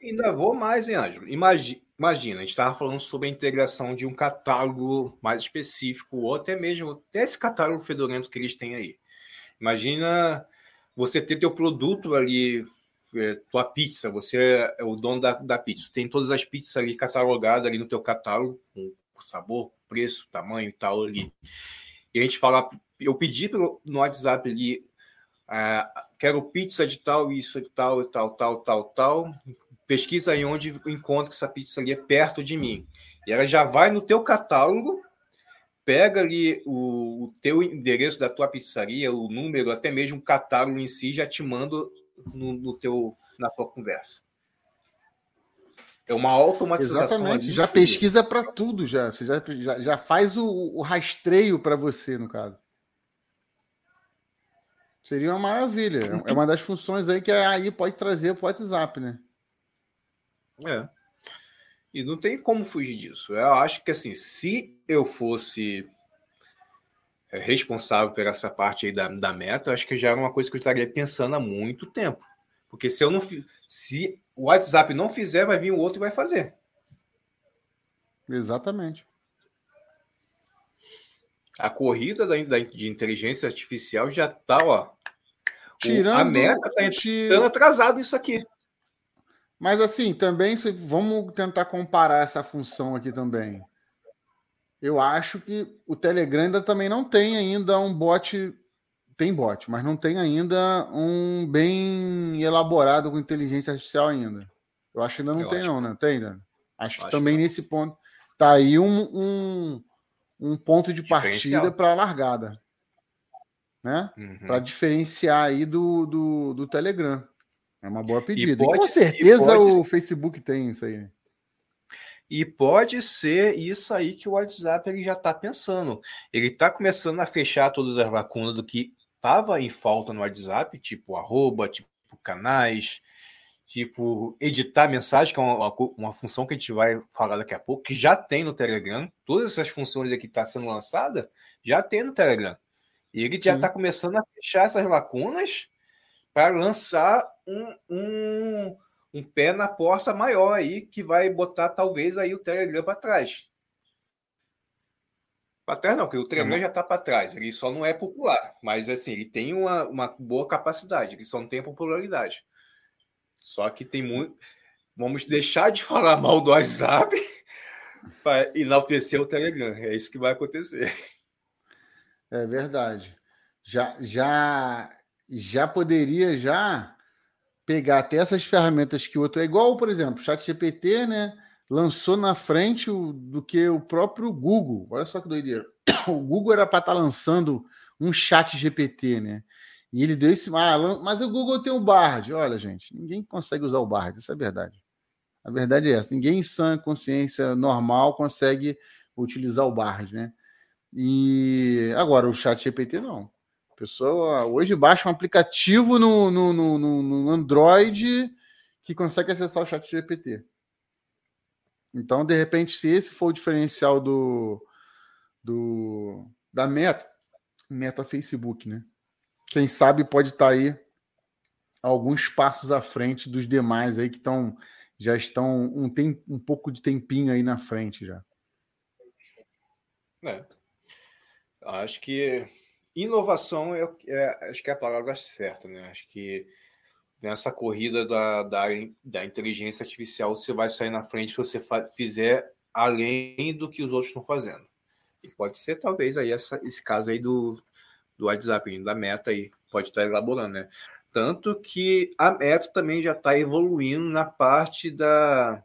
Ainda vou mais, hein, Ângelo? Imagina, imagina a gente estava falando sobre a integração de um catálogo mais específico, ou até mesmo até esse catálogo fedorento que eles têm aí. Imagina você ter teu produto ali, é, tua pizza, você é o dono da, da pizza, tem todas as pizzas ali catalogadas ali no teu catálogo, com sabor, preço, tamanho e tal ali. E a gente fala, eu pedi no WhatsApp ali ah, quero pizza de tal, isso, de tal, tal, tal, tal, tal. Pesquisa aí onde encontro que essa pizza ali é perto de mim. E ela já vai no teu catálogo, pega ali o, o teu endereço da tua pizzaria, o número, até mesmo o catálogo em si, já te manda no, no teu, na tua conversa. É uma automatização. Exatamente, já pesquisa para tudo, já. Você já, já, já faz o, o rastreio para você, no caso. Seria uma maravilha. É uma das funções aí que aí pode trazer para o WhatsApp, né? É. E não tem como fugir disso. Eu acho que assim, se eu fosse é, responsável por essa parte aí da, da meta, eu acho que já era uma coisa que eu estaria pensando há muito tempo. Porque se eu não se o WhatsApp não fizer, vai vir o outro e vai fazer. Exatamente. A corrida da, da de inteligência artificial já está, ó, Tirando, a meta está entrando atrasado isso aqui. Mas assim, também vamos tentar comparar essa função aqui também. Eu acho que o Telegram ainda também não tem ainda um bot, tem bot, mas não tem ainda um bem elaborado com inteligência artificial ainda. Eu acho que ainda não Eu tem não, né? Tem, né? Acho, que também que nesse ponto tá aí um, um, um ponto de partida para a largada né? Uhum. Para diferenciar aí do, do, do, Telegram. É uma boa pedida. E, pode, e com certeza e pode... o Facebook tem isso aí. E pode ser isso aí que o WhatsApp ele já está pensando. Ele está começando a fechar todas as lacunas do que estava em falta no WhatsApp, tipo arroba, tipo canais, tipo editar mensagem, que é uma, uma, função que a gente vai falar daqui a pouco, que já tem no Telegram. Todas essas funções aqui que está sendo lançada já tem no Telegram. E ele já está começando a fechar essas lacunas para lançar um, um, um, pé na porta maior aí, que vai botar talvez aí o Telegram para trás. Para trás não, porque o Telegram uhum. já está para trás. Ele só não é popular. Mas assim, ele tem uma, uma boa capacidade, ele só não tem popularidade. Só que tem muito. Vamos deixar de falar mal do WhatsApp para enaltecer o Telegram. É isso que vai acontecer. É verdade. Já, já, já poderia já pegar até essas ferramentas que o outro é igual, por exemplo, o Chat GPT, né? Lançou na frente o, do que o próprio Google. Olha só que doideira. O Google era para estar tá lançando um Chat GPT, né? E ele deu esse. Ah, mas o Google tem o Bard. Olha, gente, ninguém consegue usar o Bard, isso é verdade. A verdade é essa. Ninguém em sã consciência normal consegue utilizar o Bard, né? E agora o chat GPT não. Pessoa hoje baixa um aplicativo no, no, no, no Android que consegue acessar o chat GPT. Então, de repente, se esse for o diferencial do, do da meta, meta Facebook, né? Quem sabe pode estar tá aí alguns passos à frente dos demais aí que estão já estão um, tem, um pouco de tempinho aí na frente já. É. Acho que inovação é, é, acho que é a palavra certa, né? Acho que nessa corrida da, da, da inteligência artificial você vai sair na frente se você fizer além do que os outros estão fazendo. E pode ser talvez aí essa, esse caso aí do, do WhatsApp, da Meta aí, pode estar elaborando, né? Tanto que a Meta também já está evoluindo na parte da,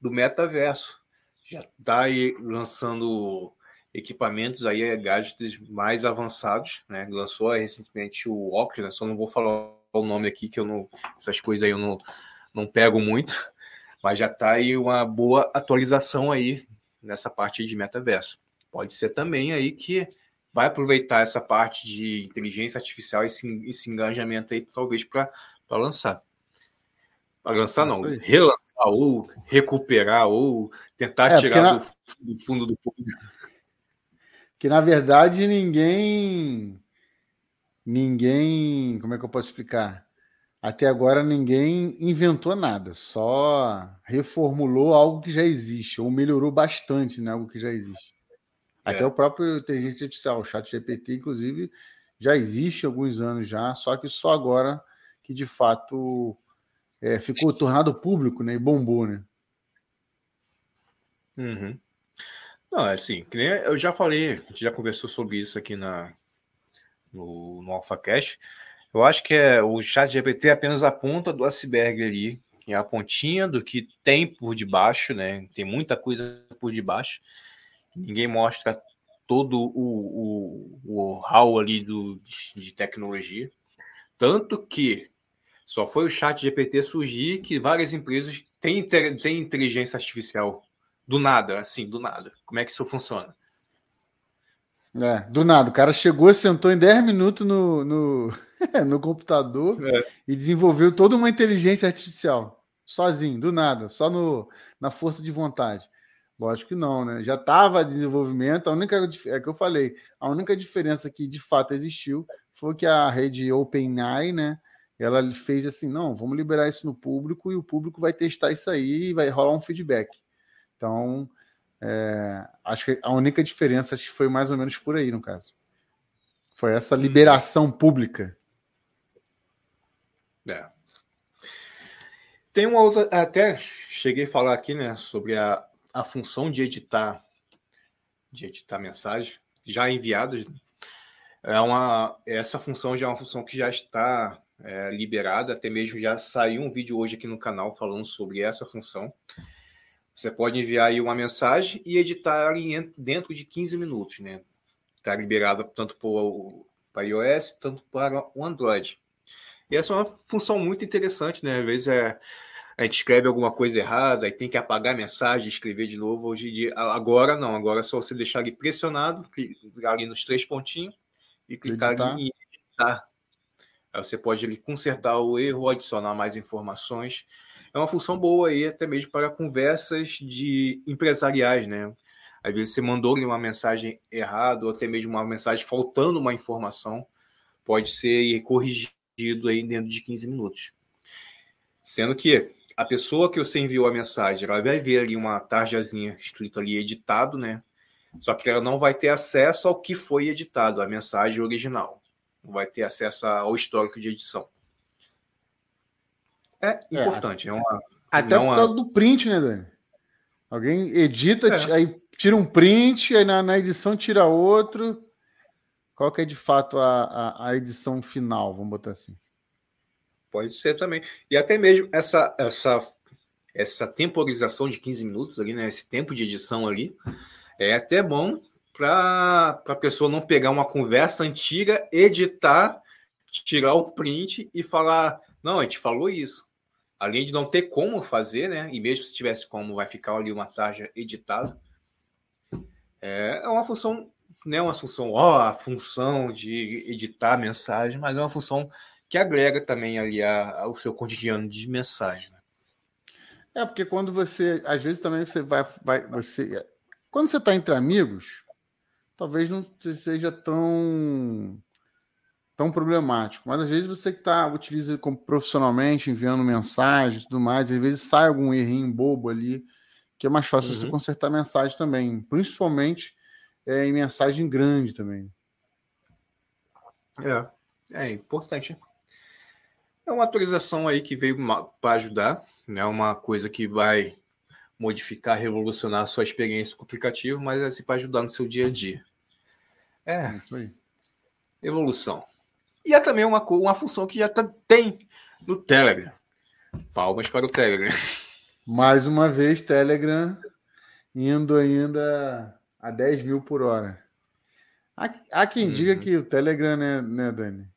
do metaverso. Já está aí lançando equipamentos aí, gadgets mais avançados, né? Lançou recentemente o Oculus, né? só não vou falar o nome aqui, que eu não. Essas coisas aí eu não, não pego muito, mas já está aí uma boa atualização aí nessa parte de metaverso. Pode ser também aí que vai aproveitar essa parte de inteligência artificial, esse, esse engajamento aí, talvez, para lançar. Para lançar, não, relançar, ou recuperar, ou tentar é, tirar na... do, do, fundo do povo. Que na verdade ninguém. Ninguém. Como é que eu posso explicar? Até agora ninguém inventou nada, só reformulou algo que já existe, ou melhorou bastante né, algo que já existe. Até é. o próprio inteligência artificial, o chat GPT, inclusive, já existe há alguns anos já, só que só agora que de fato é, ficou tornado público né, e bombou, né? Uhum. Não, é assim, eu já falei, a gente já conversou sobre isso aqui na, no, no AlphaCast. Eu acho que é, o chat GPT é apenas a ponta do iceberg ali, que é a pontinha do que tem por debaixo, né? Tem muita coisa por debaixo. Ninguém mostra todo o, o, o hall ali do, de tecnologia. Tanto que só foi o chat GPT surgir que várias empresas têm, têm inteligência artificial. Do nada, assim, do nada. Como é que isso funciona? É, do nada. O cara chegou, sentou em 10 minutos no, no, no computador é. e desenvolveu toda uma inteligência artificial. Sozinho, do nada, só no, na força de vontade. Lógico que não, né? Já estava desenvolvimento. A única é que eu falei, a única diferença que de fato existiu foi que a rede OpenAI, né? Ela fez assim, não, vamos liberar isso no público e o público vai testar isso aí e vai rolar um feedback. Então, é, acho que a única diferença acho que foi mais ou menos por aí, no caso. Foi essa liberação pública. É. Tem uma outra. Até cheguei a falar aqui, né, sobre a, a função de editar de editar mensagem já enviadas. Né? É uma, essa função já é uma função que já está é, liberada, até mesmo já saiu um vídeo hoje aqui no canal falando sobre essa função. Você pode enviar aí uma mensagem e editar ali dentro de 15 minutos, né? Está liberada tanto para iOS, tanto para o Android. E essa é uma função muito interessante, né? Às vezes é, a gente escreve alguma coisa errada e tem que apagar a mensagem, escrever de novo. Hoje em dia, agora não, agora é só você deixar ali pressionado, clicar ali nos três pontinhos e clicar editar. ali em editar. Aí você pode ali consertar o erro, adicionar mais informações é uma função boa aí, até mesmo para conversas de empresariais, né? Às vezes você mandou-lhe uma mensagem errada, ou até mesmo uma mensagem faltando uma informação, pode ser corrigido aí dentro de 15 minutos. Sendo que a pessoa que você enviou a mensagem, ela vai ver ali uma tarjazinha escrito ali editado, né? Só que ela não vai ter acesso ao que foi editado, a mensagem original. Não vai ter acesso ao histórico de edição. É, é importante. É, uma, até por causa do print, né, Dani? Alguém edita, é. aí tira um print, aí na, na, edição tira outro. Qual que é de fato a, a, a, edição final? Vamos botar assim. Pode ser também. E até mesmo essa, essa, essa temporização de 15 minutos ali, né? Esse tempo de edição ali, é até bom para a pessoa não pegar uma conversa antiga, editar, tirar o print e falar: não, a gente falou isso além de não ter como fazer, né? E mesmo se tivesse como, vai ficar ali uma tarja editada. É, é uma função, não é uma função, ó, a função de editar mensagem, mas é uma função que agrega também ali ao seu cotidiano de mensagem. Né? É, porque quando você, às vezes também você vai, vai você, quando você está entre amigos, talvez não seja tão tão problemático. Mas às vezes você que está utiliza como profissionalmente, enviando mensagens e tudo mais, às vezes sai algum errinho bobo ali, que é mais fácil uhum. você consertar mensagem também, principalmente é, em mensagem grande também. É, é importante. É uma atualização aí que veio para ajudar, né? Uma coisa que vai modificar, revolucionar a sua experiência com o aplicativo, mas é assim, para ajudar no seu dia a dia. É, é isso aí. Evolução. E é também uma, uma função que já tá, tem no Telegram. Palmas para o Telegram. Mais uma vez, Telegram indo ainda a 10 mil por hora. Há, há quem uhum. diga que o Telegram, né, né Dani?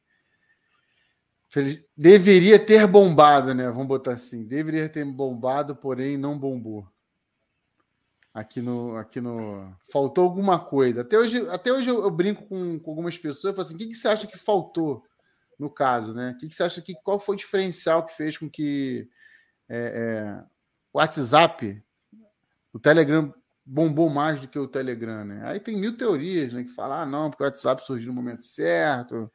Deveria ter bombado, né? Vamos botar assim. Deveria ter bombado, porém não bombou. Aqui no, aqui no. Faltou alguma coisa. Até hoje, até hoje eu, eu brinco com, com, algumas pessoas. Eu falo assim: o que, que você acha que faltou no caso, né? O que, que você acha que. Qual foi o diferencial que fez com que é, é, o WhatsApp, o Telegram bombou mais do que o Telegram, né? Aí tem mil teorias, né? Que falam, ah, não, porque o WhatsApp surgiu no momento certo,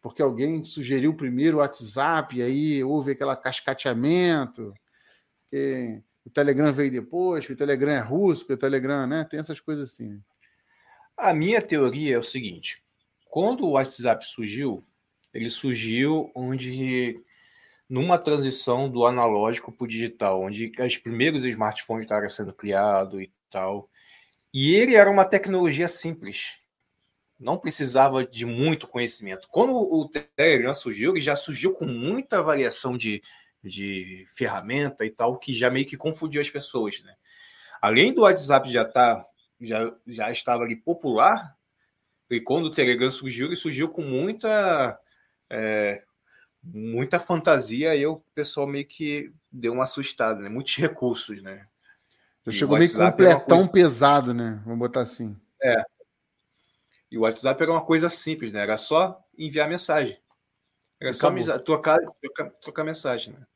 porque alguém sugeriu primeiro o WhatsApp, e aí houve aquele cascateamento, o Telegram veio depois, que o Telegram é russo, que o Telegram, né? Tem essas coisas assim. Né? A minha teoria é o seguinte: quando o WhatsApp surgiu, ele surgiu onde numa transição do analógico para o digital, onde os primeiros smartphones estavam sendo criados e tal. E ele era uma tecnologia simples. Não precisava de muito conhecimento. Quando o Telegram surgiu, ele já surgiu com muita variação de, de ferramenta e tal, que já meio que confundiu as pessoas, né? Além do WhatsApp já tá, já, já estava ali popular, e quando o Telegram surgiu, ele surgiu com muita é, muita fantasia e o pessoal meio que deu uma assustada, né? Muitos recursos, né? Já chegou meio completão coisa... pesado, né? Vamos botar assim. É. E o WhatsApp era uma coisa simples, né? Era só enviar mensagem. Era só trocar, trocar, trocar mensagem, né?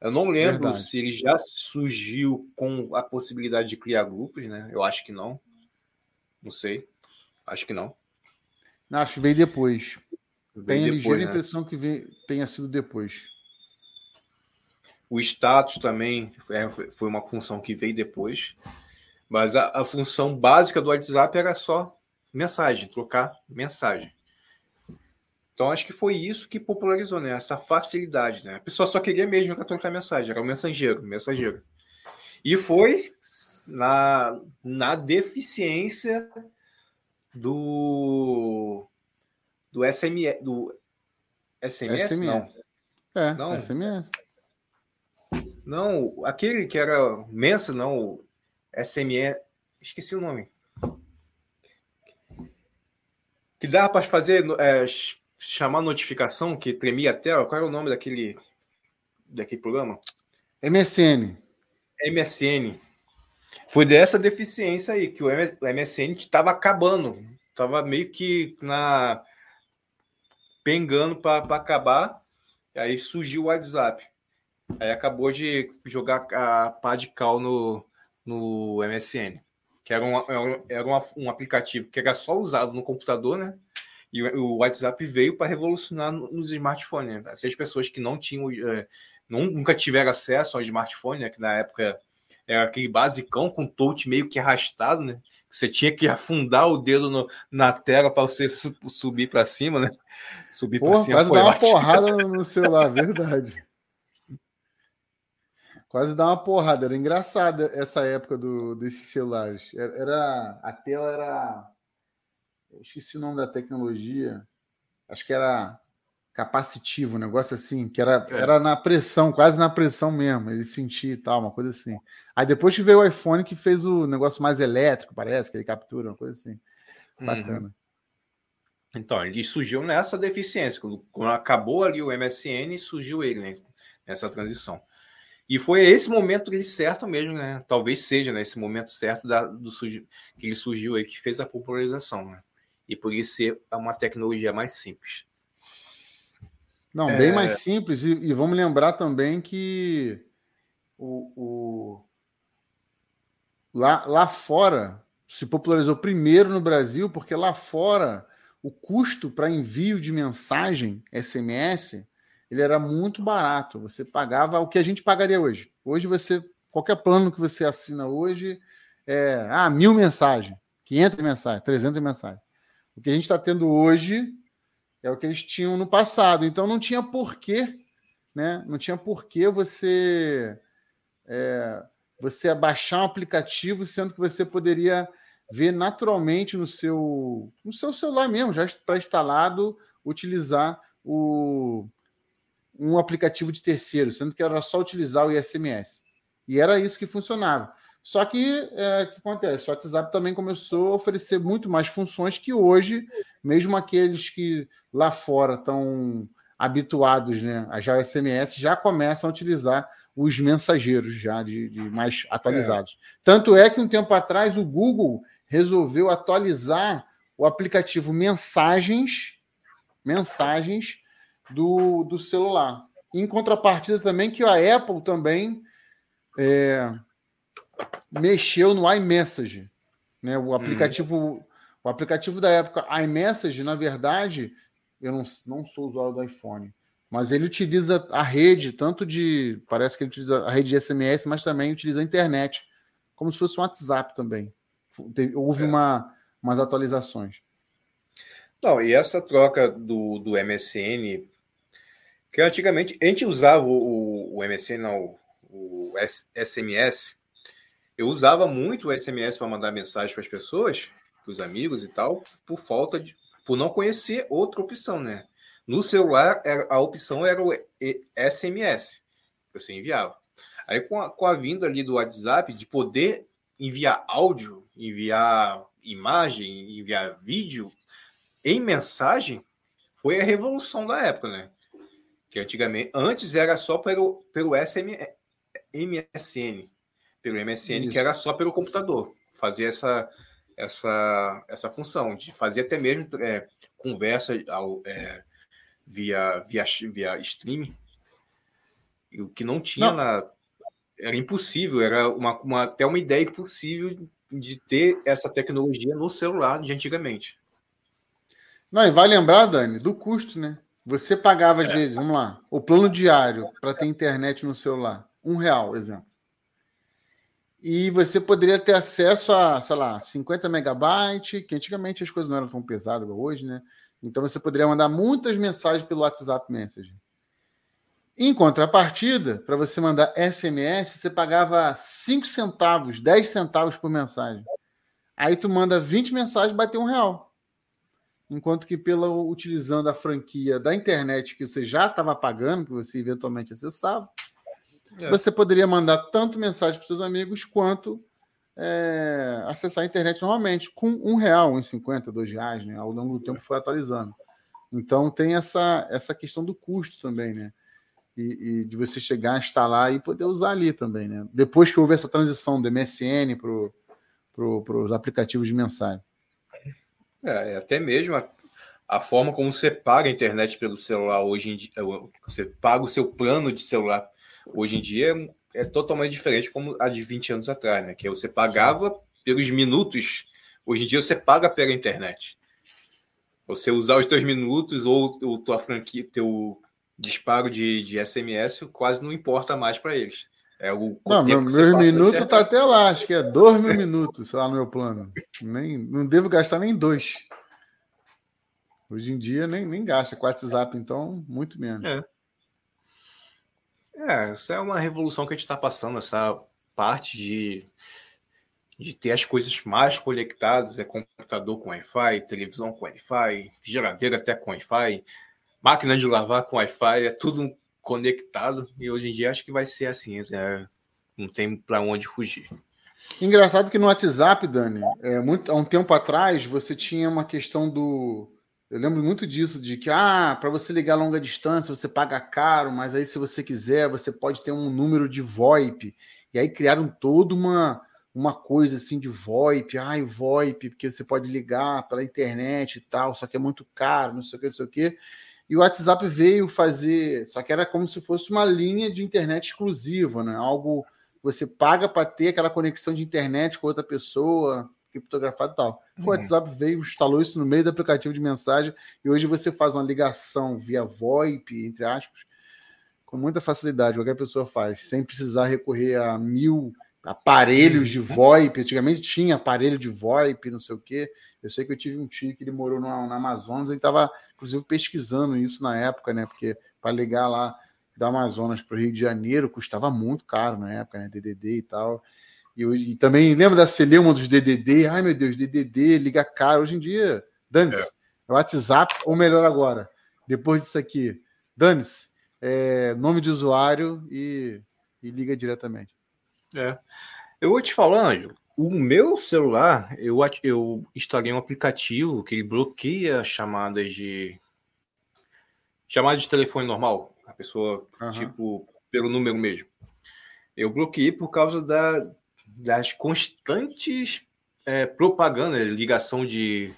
Eu não lembro Verdade. se ele já surgiu com a possibilidade de criar grupos, né? Eu acho que não. Não sei. Acho que não. Acho que veio depois. Tem a ligeira né? impressão que veio, tenha sido depois. O status também é, foi uma função que veio depois. Mas a, a função básica do WhatsApp era só mensagem, trocar mensagem. Então acho que foi isso que popularizou, né? Essa facilidade, né? A pessoa só queria mesmo trocar mensagem, era o mensageiro, mensageiro. E foi na, na deficiência do do SMS do SMS, SMS. não. É, não. SMS. Não, aquele que era mensa, não, SMS, esqueci o nome. Que dava para fazer é, chamar notificação que tremia a tela. Qual era o nome daquele daquele programa? MSN. MSN. Foi dessa deficiência aí que o MSN estava acabando. Estava meio que na pengando para acabar. Aí surgiu o WhatsApp. Aí acabou de jogar a pá de cal no, no MSN, que era, um, era um, um aplicativo que era só usado no computador, né? E o WhatsApp veio para revolucionar nos smartphones. Né? As pessoas que não tinham, é, nunca tiveram acesso ao smartphone, né? que na época era aquele basicão com touch meio que arrastado, né? Você tinha que afundar o dedo no, na tela para você subir para cima, né? Subir para cima. Quase dar uma porrada no celular, verdade. Quase dar uma porrada. Era engraçada essa época do, desses celulares. Era, era a tela era eu esqueci o nome da tecnologia. Acho que era capacitivo, um negócio assim, que era, é. era na pressão, quase na pressão mesmo, ele sentia e tal, uma coisa assim. Aí depois que veio o iPhone que fez o negócio mais elétrico, parece, que ele captura, uma coisa assim. Uhum. Bacana. Uhum. Então, ele surgiu nessa deficiência. Quando acabou ali o MSN, surgiu ele, né? Nessa transição. E foi esse momento ele certo mesmo, né? Talvez seja né, esse momento certo da, do que ele surgiu aí, que fez a popularização, né? E por isso ser uma tecnologia mais simples. Não, bem é... mais simples. E, e, vamos lembrar também que o, o, lá, lá fora se popularizou primeiro no Brasil, porque lá fora o custo para envio de mensagem SMS ele era muito barato. Você pagava o que a gente pagaria hoje. Hoje você qualquer plano que você assina hoje é ah, mil mensagens, 500 mensagens, 300 mensagens. O que a gente está tendo hoje é o que eles tinham no passado. Então não tinha porquê, né? Não tinha porquê você é, você abaixar um aplicativo, sendo que você poderia ver naturalmente no seu no seu celular mesmo, já está instalado, utilizar o um aplicativo de terceiro, sendo que era só utilizar o ISMS. E era isso que funcionava. Só que é, o que acontece? O WhatsApp também começou a oferecer muito mais funções que hoje, mesmo aqueles que lá fora estão habituados né, a já o SMS, já começam a utilizar os mensageiros já de, de mais atualizados. É. Tanto é que um tempo atrás o Google resolveu atualizar o aplicativo Mensagens, mensagens do, do celular. Em contrapartida também que a Apple também é, mexeu no iMessage, né? O aplicativo, hum. o aplicativo da época iMessage, na verdade, eu não, não sou usuário do iPhone, mas ele utiliza a rede, tanto de. Parece que ele utiliza a rede de SMS, mas também utiliza a internet, como se fosse um WhatsApp também. Houve é. uma, umas atualizações. Não, e essa troca do, do MSN, que antigamente a gente usava o, o MSN, não, o SMS. Eu usava muito o SMS para mandar mensagem para as pessoas, para os amigos e tal, por falta de. por não conhecer outra opção, né? No celular, a opção era o SMS, que você enviava. Aí, com a, com a vinda ali do WhatsApp, de poder enviar áudio, enviar imagem, enviar vídeo em mensagem, foi a revolução da época, né? Que antigamente, antes era só pelo, pelo SM, MSN, pelo MSN, Isso. que era só pelo computador, fazer essa, essa, essa função, de fazer até mesmo é, conversa ao, é, via, via, via streaming, e o que não tinha não. na. Era impossível, era uma, uma, até uma ideia impossível de ter essa tecnologia no celular de antigamente. Não, e vai lembrar, Dani, do custo, né? Você pagava, às é. vezes, vamos lá, o plano diário para ter internet no celular. Um real, exemplo. E você poderia ter acesso a, sei lá, 50 megabytes, que antigamente as coisas não eram tão pesadas hoje, né? Então você poderia mandar muitas mensagens pelo WhatsApp Message. Em contrapartida, para você mandar SMS, você pagava 5 centavos, 10 centavos por mensagem. Aí tu manda 20 mensagens ter um real. Enquanto que pela utilizando a franquia da internet que você já estava pagando, que você eventualmente acessava, é. você poderia mandar tanto mensagem para seus amigos quanto é, acessar a internet normalmente, com um real, um cinquenta, dois reais, né? Ao longo do tempo foi atualizando. Então tem essa, essa questão do custo também, né? E, e de você chegar, instalar e poder usar ali também, né? Depois que houve essa transição do MSN para pro, os aplicativos de mensagem. É, até mesmo a, a, forma como você paga a internet pelo celular hoje em dia, você paga o seu plano de celular hoje em dia é totalmente diferente como a de 20 anos atrás, né? Que você pagava pelos minutos, hoje em dia você paga pela internet. Você usar os teus minutos ou, ou tua franquia, teu disparo de, de SMS quase não importa mais para eles. É o não, meu, meu minuto tá até lá, acho que é dois mil minutos lá no meu plano. Nem, não devo gastar nem dois. Hoje em dia nem, nem gasta. Com WhatsApp, então, muito menos. É. É, isso é uma revolução que a gente está passando, essa parte de, de ter as coisas mais conectadas, é computador com Wi-Fi, televisão com Wi-Fi, geladeira até com Wi-Fi, máquina de lavar com Wi-Fi, é tudo conectado e hoje em dia acho que vai ser assim, né? não tem para onde fugir. Engraçado que no WhatsApp, Dani, é, muito, há um tempo atrás você tinha uma questão do eu lembro muito disso, de que ah, para você ligar a longa distância você paga caro, mas aí se você quiser você pode ter um número de VoIP. E aí criaram toda uma, uma coisa assim de VoIP, ai VoIP, porque você pode ligar pela internet e tal, só que é muito caro, não sei o que, não sei o que. E o WhatsApp veio fazer, só que era como se fosse uma linha de internet exclusiva, né? Algo que você paga para ter aquela conexão de internet com outra pessoa, criptografado e tal. Uhum. O WhatsApp veio, instalou isso no meio do aplicativo de mensagem e hoje você faz uma ligação via VoIP, entre aspas, com muita facilidade, qualquer pessoa faz, sem precisar recorrer a mil aparelhos de VoIP. Antigamente tinha aparelho de VoIP, não sei o quê. Eu sei que eu tive um tio que ele morou no, na Amazonas e estava, inclusive, pesquisando isso na época, né? Porque para ligar lá da Amazonas para o Rio de Janeiro custava muito caro na época, né? DDD e tal. E, e também lembra da Celeuma dos DDD? Ai meu Deus, DDD, liga cara. Hoje em dia, dane-se. É. WhatsApp, ou melhor agora, depois disso aqui, dane-se. É, nome de usuário e, e liga diretamente. É. Eu vou te falar, Ângelo, o meu celular, eu, eu instalei um aplicativo que ele bloqueia chamadas de. Chamada de telefone normal. A pessoa, uhum. tipo, pelo número mesmo. Eu bloqueei por causa da, das constantes é, propaganda, ligação de,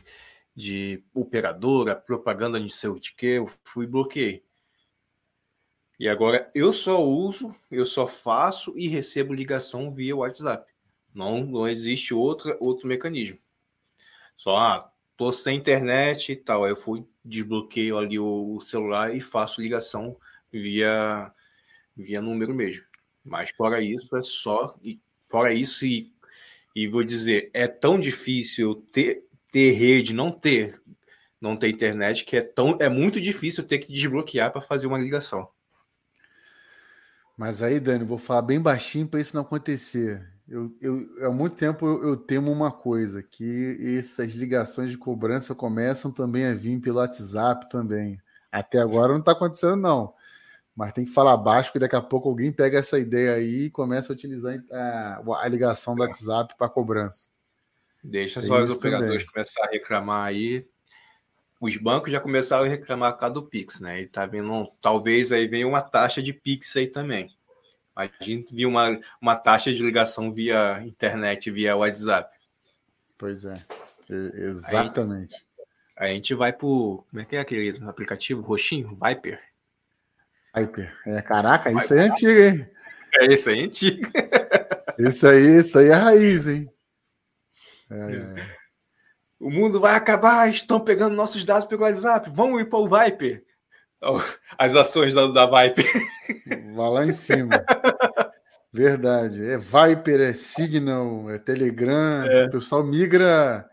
de operadora, propaganda de sei o que, eu fui bloqueei. E agora eu só uso, eu só faço e recebo ligação via WhatsApp. Não, não existe outra, outro mecanismo. Só, ah, tô sem internet e tal. Aí eu fui, desbloqueio ali o, o celular e faço ligação via, via número mesmo. Mas fora isso, é só. Fora isso, e, e vou dizer, é tão difícil ter, ter rede, não ter, não ter internet, que é, tão, é muito difícil ter que desbloquear para fazer uma ligação. Mas aí, Dani, vou falar bem baixinho para isso não acontecer. Eu, eu, há muito tempo eu, eu, temo uma coisa, que essas ligações de cobrança começam também a vir pelo WhatsApp também. Até agora não está acontecendo, não. Mas tem que falar baixo, porque daqui a pouco alguém pega essa ideia aí e começa a utilizar a, a ligação do WhatsApp para cobrança. Deixa tem só os operadores começar a reclamar aí. Os bancos já começaram a reclamar por causa do Pix, né? E tá vendo, talvez aí venha uma taxa de Pix aí também. A gente viu uma, uma taxa de ligação via internet, via WhatsApp. Pois é, exatamente. Aí, a gente vai pro. Como é que é aquele aplicativo? Roxinho? Viper. Viper. É, caraca, isso aí é antigo, hein? É, isso aí é antigo. Isso aí, isso aí é raiz, hein? É, é. O mundo vai acabar, estão pegando nossos dados pelo WhatsApp. Vamos ir para o Viper. As ações da, da Viper. Vai lá em cima. Verdade. É Viper, é Signal, é Telegram. É. O pessoal migra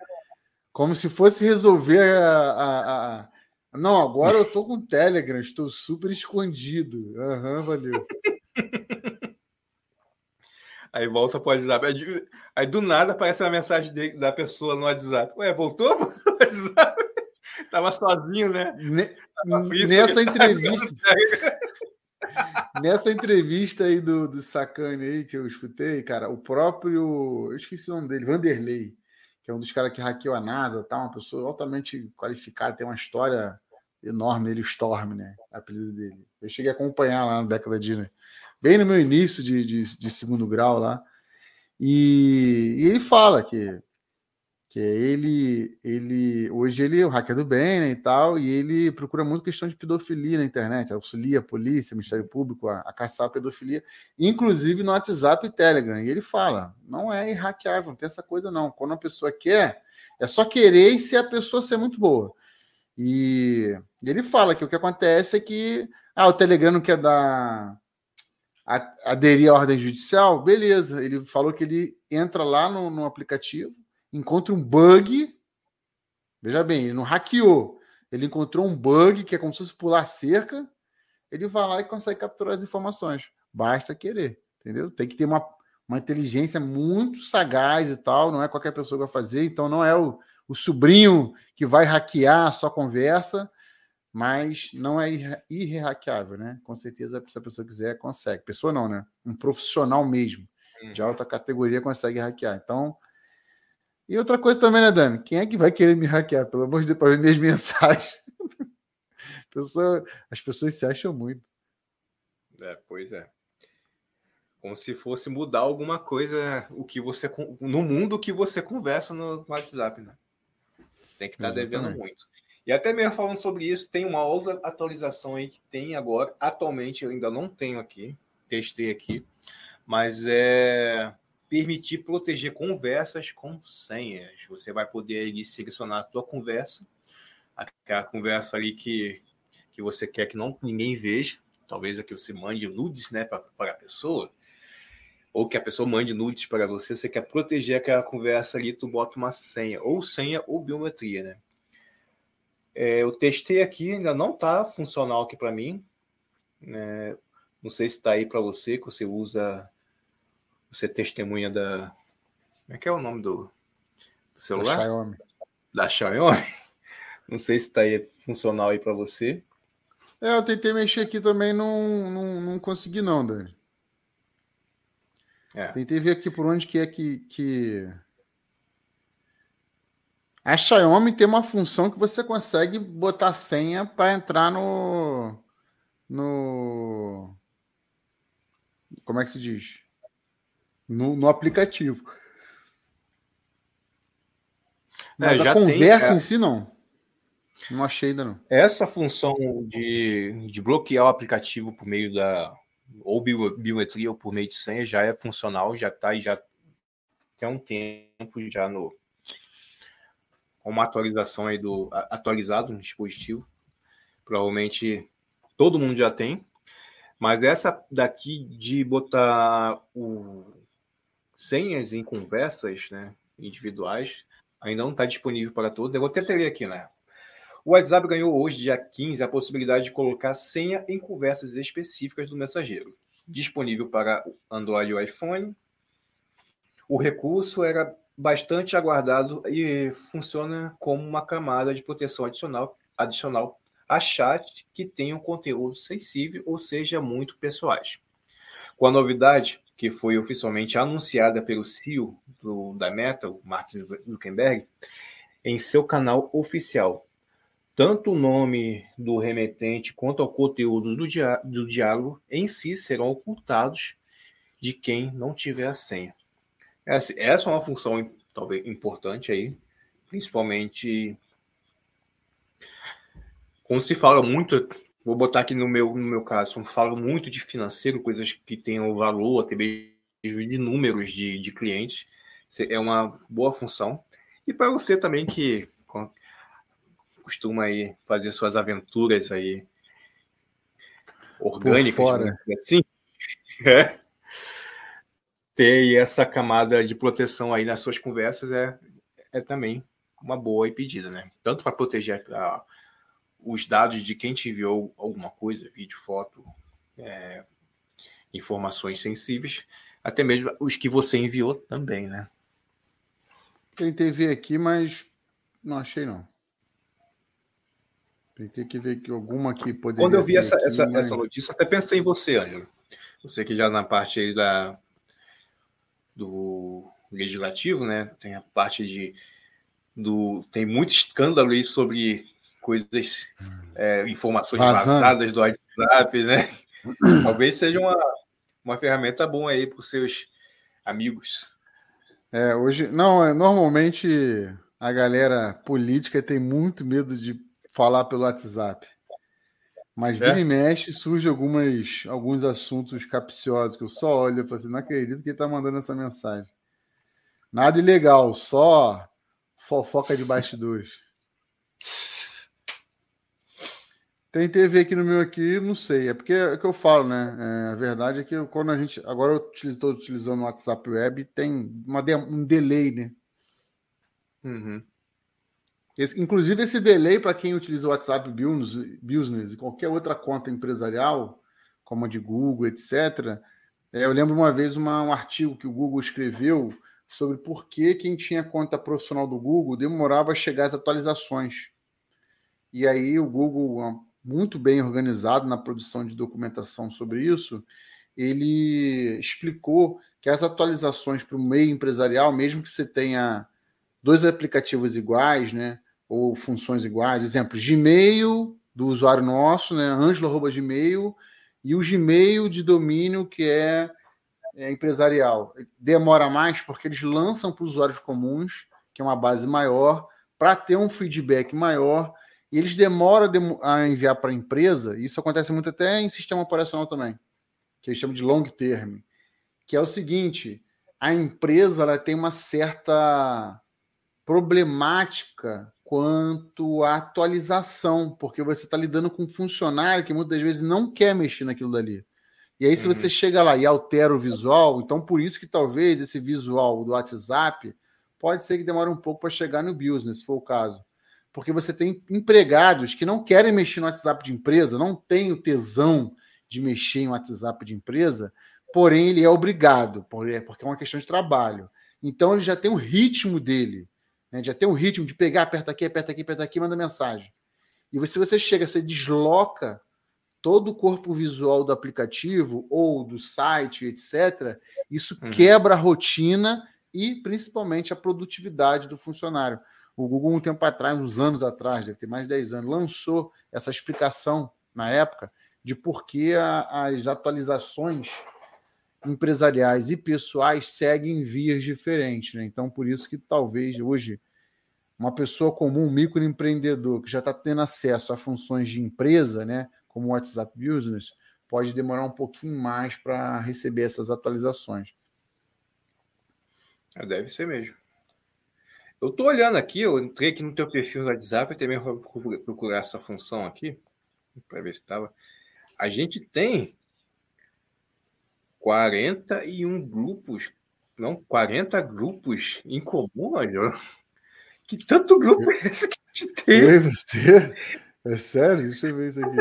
como se fosse resolver a, a, a... Não, agora eu tô com Telegram, estou super escondido. Aham, uhum, valeu. Aí volta pro WhatsApp. Aí do nada aparece a mensagem de, da pessoa no WhatsApp. Ué, voltou pro WhatsApp? Tava sozinho, né? Ne nessa entrevista. nessa entrevista aí do, do Sacane aí que eu escutei, cara, o próprio. Eu esqueci o nome dele, Vanderlei, que é um dos caras que hackeou a NASA, tá? Uma pessoa altamente qualificada, tem uma história enorme, ele, Storm, né? Apelido dele. Eu cheguei a acompanhar lá na década de. Bem no meu início de, de, de segundo grau lá. E, e ele fala que que ele, ele hoje ele é o hacker do bem né, e tal, e ele procura muito questão de pedofilia na internet, auxilia a polícia, Ministério Público a, a caçar a pedofilia, inclusive no WhatsApp e Telegram. E ele fala: não é hackeável, não tem essa coisa não. Quando a pessoa quer, é só querer e se a pessoa ser muito boa. E ele fala que o que acontece é que ah, o Telegram não quer dar aderir à ordem judicial, beleza. Ele falou que ele entra lá no, no aplicativo encontra um bug. Veja bem, ele não hackeou. Ele encontrou um bug que é como se fosse pular cerca. Ele vai lá e consegue capturar as informações. Basta querer, entendeu? Tem que ter uma, uma inteligência muito sagaz e tal. Não é qualquer pessoa que vai fazer. Então, não é o, o sobrinho que vai hackear a sua conversa, mas não é irrehackeável, né? Com certeza, se a pessoa quiser, consegue. Pessoa não, né? Um profissional mesmo, de uhum. alta categoria, consegue hackear. Então, e outra coisa também, né, Dani? Quem é que vai querer me hackear? Pelo amor de Deus, para ver minhas mensagens. Pessoa, as pessoas se acham muito. É, pois é. Como se fosse mudar alguma coisa o que você no mundo que você conversa no WhatsApp, né? Tem que estar tá devendo muito. E até mesmo falando sobre isso, tem uma outra atualização aí que tem agora. Atualmente eu ainda não tenho aqui, testei aqui, mas é permitir proteger conversas com senhas. Você vai poder ali, selecionar a tua conversa, aquela conversa ali que, que você quer que não ninguém veja, talvez aqui você mande nudes né, para a pessoa, ou que a pessoa mande nudes para você, você quer proteger aquela conversa ali, tu bota uma senha, ou senha ou biometria, né? É, eu testei aqui, ainda não está funcional aqui para mim. Né? Não sei se está aí para você, que você usa você testemunha da. Como é que é o nome do, do celular? Da Xiaomi. Da Xiaomi? Não sei se está aí funcional aí para você. É, eu tentei mexer aqui também, não, não, não consegui não, Dani. É. Tentei ver aqui por onde que é que, que... A Xiaomi tem uma função que você consegue botar senha para entrar no. No. Como é que se diz? No, no aplicativo. É, Mas é, a conversa tem, é... em si, não. Não achei ainda não. Essa função de, de bloquear o aplicativo por meio da ou biometria ou por meio de senha já é funcional, já está e já tem um tempo já no com uma atualização aí do atualizado no dispositivo. Provavelmente todo mundo já tem, mas essa daqui de botar o senhas em conversas, né, individuais, ainda não está disponível para todos. Eu vou até ter aqui, né? O WhatsApp ganhou hoje, dia 15, a possibilidade de colocar senha em conversas específicas do mensageiro, disponível para Android e iPhone. O recurso era bastante aguardado e funciona como uma camada de proteção adicional, adicional a chat que tenham conteúdo sensível ou seja muito pessoais. Com a novidade que foi oficialmente anunciada pelo CEO do, da Meta, o Mark Zuckerberg, em seu canal oficial, tanto o nome do remetente quanto o conteúdo do, diá do diálogo em si serão ocultados de quem não tiver a senha. Essa, essa é uma função talvez importante aí, principalmente quando se fala muito, vou botar aqui no meu, no meu caso, falo muito de financeiro, coisas que tenham valor, até mesmo de números de, de clientes, é uma boa função. E para você também que costuma aí fazer suas aventuras aí orgânicas, assim, é. ter essa camada de proteção aí nas suas conversas é, é também uma boa e pedida, né? Tanto para proteger a, os dados de quem te enviou alguma coisa, vídeo, foto, é, informações sensíveis, até mesmo os que você enviou também, né? Tentei ver aqui, mas não achei não. Tentei que ver que alguma aqui poderia. Quando eu vi essa, aqui, essa, mas... essa notícia, até pensei em você, Ângelo. Você que já na parte aí da, do legislativo, né? Tem a parte de. Do, tem muito escândalo aí sobre coisas, é, informações Vazando. vazadas do WhatsApp, né? Talvez seja uma, uma ferramenta boa aí para os seus amigos. É, hoje, não, é, normalmente a galera política tem muito medo de falar pelo WhatsApp. Mas é? vira e mexe, surge algumas, alguns assuntos capciosos que eu só olho e falo assim, não acredito que ele está mandando essa mensagem. Nada ilegal, só fofoca de bastidores. Tem TV aqui no meu aqui, não sei. É porque é o que eu falo, né? É, a verdade é que quando a gente. Agora eu estou utilizando o WhatsApp Web, tem uma, um delay, né? Uhum. Esse, inclusive, esse delay, para quem utiliza o WhatsApp Business e qualquer outra conta empresarial, como a de Google, etc. É, eu lembro uma vez uma, um artigo que o Google escreveu sobre por que quem tinha conta profissional do Google demorava a chegar às atualizações. E aí o Google, muito bem organizado na produção de documentação sobre isso, ele explicou que as atualizações para o meio empresarial, mesmo que você tenha dois aplicativos iguais, né, ou funções iguais. Exemplo, Gmail do usuário nosso, né? Angelo.gmail e o Gmail de domínio que é, é empresarial. Demora mais porque eles lançam para os usuários comuns, que é uma base maior, para ter um feedback maior. E eles demoram a enviar para a empresa, isso acontece muito até em sistema operacional também, que eles chamam de long term, que é o seguinte: a empresa ela tem uma certa problemática quanto à atualização, porque você está lidando com um funcionário que muitas vezes não quer mexer naquilo dali. E aí, se uhum. você chega lá e altera o visual, então por isso que talvez esse visual do WhatsApp pode ser que demore um pouco para chegar no business, se for o caso. Porque você tem empregados que não querem mexer no WhatsApp de empresa, não tem o tesão de mexer em WhatsApp de empresa, porém ele é obrigado, porque é uma questão de trabalho. Então ele já tem o ritmo dele. Né? Já tem um ritmo de pegar, aperta aqui, aperta aqui, aperta aqui, manda mensagem. E se você chega, você desloca todo o corpo visual do aplicativo ou do site, etc., isso uhum. quebra a rotina e principalmente a produtividade do funcionário. O Google, um tempo atrás, uns anos atrás, deve ter mais de 10 anos, lançou essa explicação na época de por que a, as atualizações empresariais e pessoais seguem vias diferentes. Né? Então, por isso que talvez hoje uma pessoa comum, um microempreendedor que já está tendo acesso a funções de empresa, né, como o WhatsApp Business, pode demorar um pouquinho mais para receber essas atualizações. É, deve ser mesmo. Eu estou olhando aqui, eu entrei aqui no teu perfil do WhatsApp também vou procurar essa função aqui, para ver se estava. A gente tem 41 grupos, não, 40 grupos em comum, olha. Que tanto grupo é esse que a gente tem? E você? É sério? Deixa eu ver isso aqui.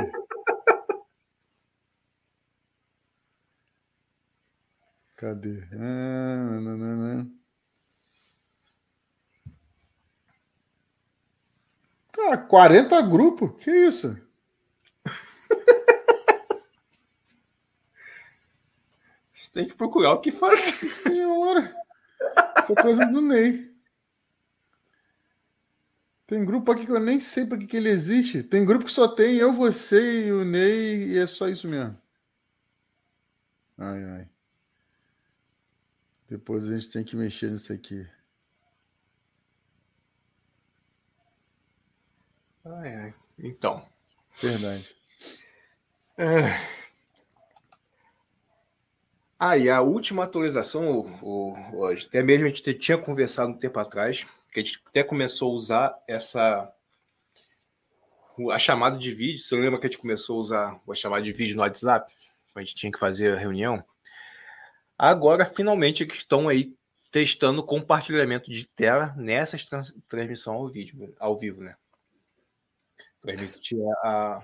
Cadê? Ah, não, não, não. Cara, 40 grupos? Que isso? Você tem que procurar o que fazer. Senhora! Essa coisa do Ney. Tem grupo aqui que eu nem sei para que, que ele existe. Tem grupo que só tem eu, você e o Ney, e é só isso mesmo. Ai, ai. Depois a gente tem que mexer nisso aqui. Ai, ai. Então. Verdade. É... Ah, e a última atualização, o, o, até mesmo a gente tinha conversado um tempo atrás, que a gente até começou a usar essa a chamada de vídeo. Você lembra que a gente começou a usar a chamada de vídeo no WhatsApp? A gente tinha que fazer a reunião. Agora, finalmente, estão aí testando compartilhamento de tela nessa trans, transmissão ao vídeo, ao vivo, né? Transmitir a,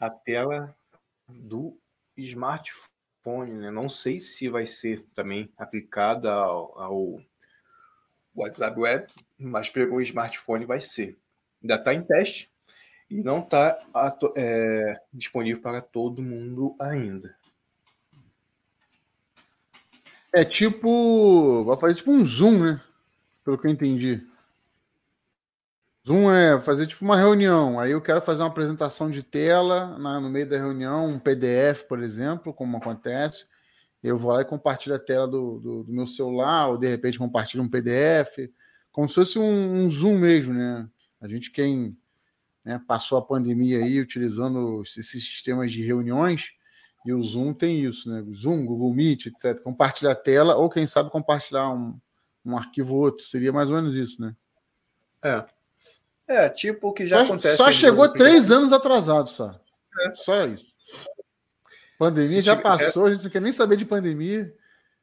a tela do smartphone, né? Não sei se vai ser também aplicada ao, ao WhatsApp Web, mas pegou o smartphone vai ser. Ainda está em teste e não está é, disponível para todo mundo ainda. É tipo. Vai fazer tipo um Zoom, né? Pelo que eu entendi. Zoom é fazer tipo uma reunião. Aí eu quero fazer uma apresentação de tela na, no meio da reunião, um PDF, por exemplo, como acontece eu vou lá e compartilho a tela do, do, do, meu celular, ou de repente compartilho um PDF, como se fosse um, um Zoom mesmo, né? A gente, quem né, passou a pandemia aí utilizando esses sistemas de reuniões, e o Zoom tem isso, né? Zoom, Google Meet, etc. Compartilhar a tela, ou quem sabe compartilhar um, um arquivo ou outro. Seria mais ou menos isso, né? É. É, tipo o que já só, acontece. Só chegou três anos atrasado, só. É. Só isso. Pandemia já passou, a gente não quer nem saber de pandemia.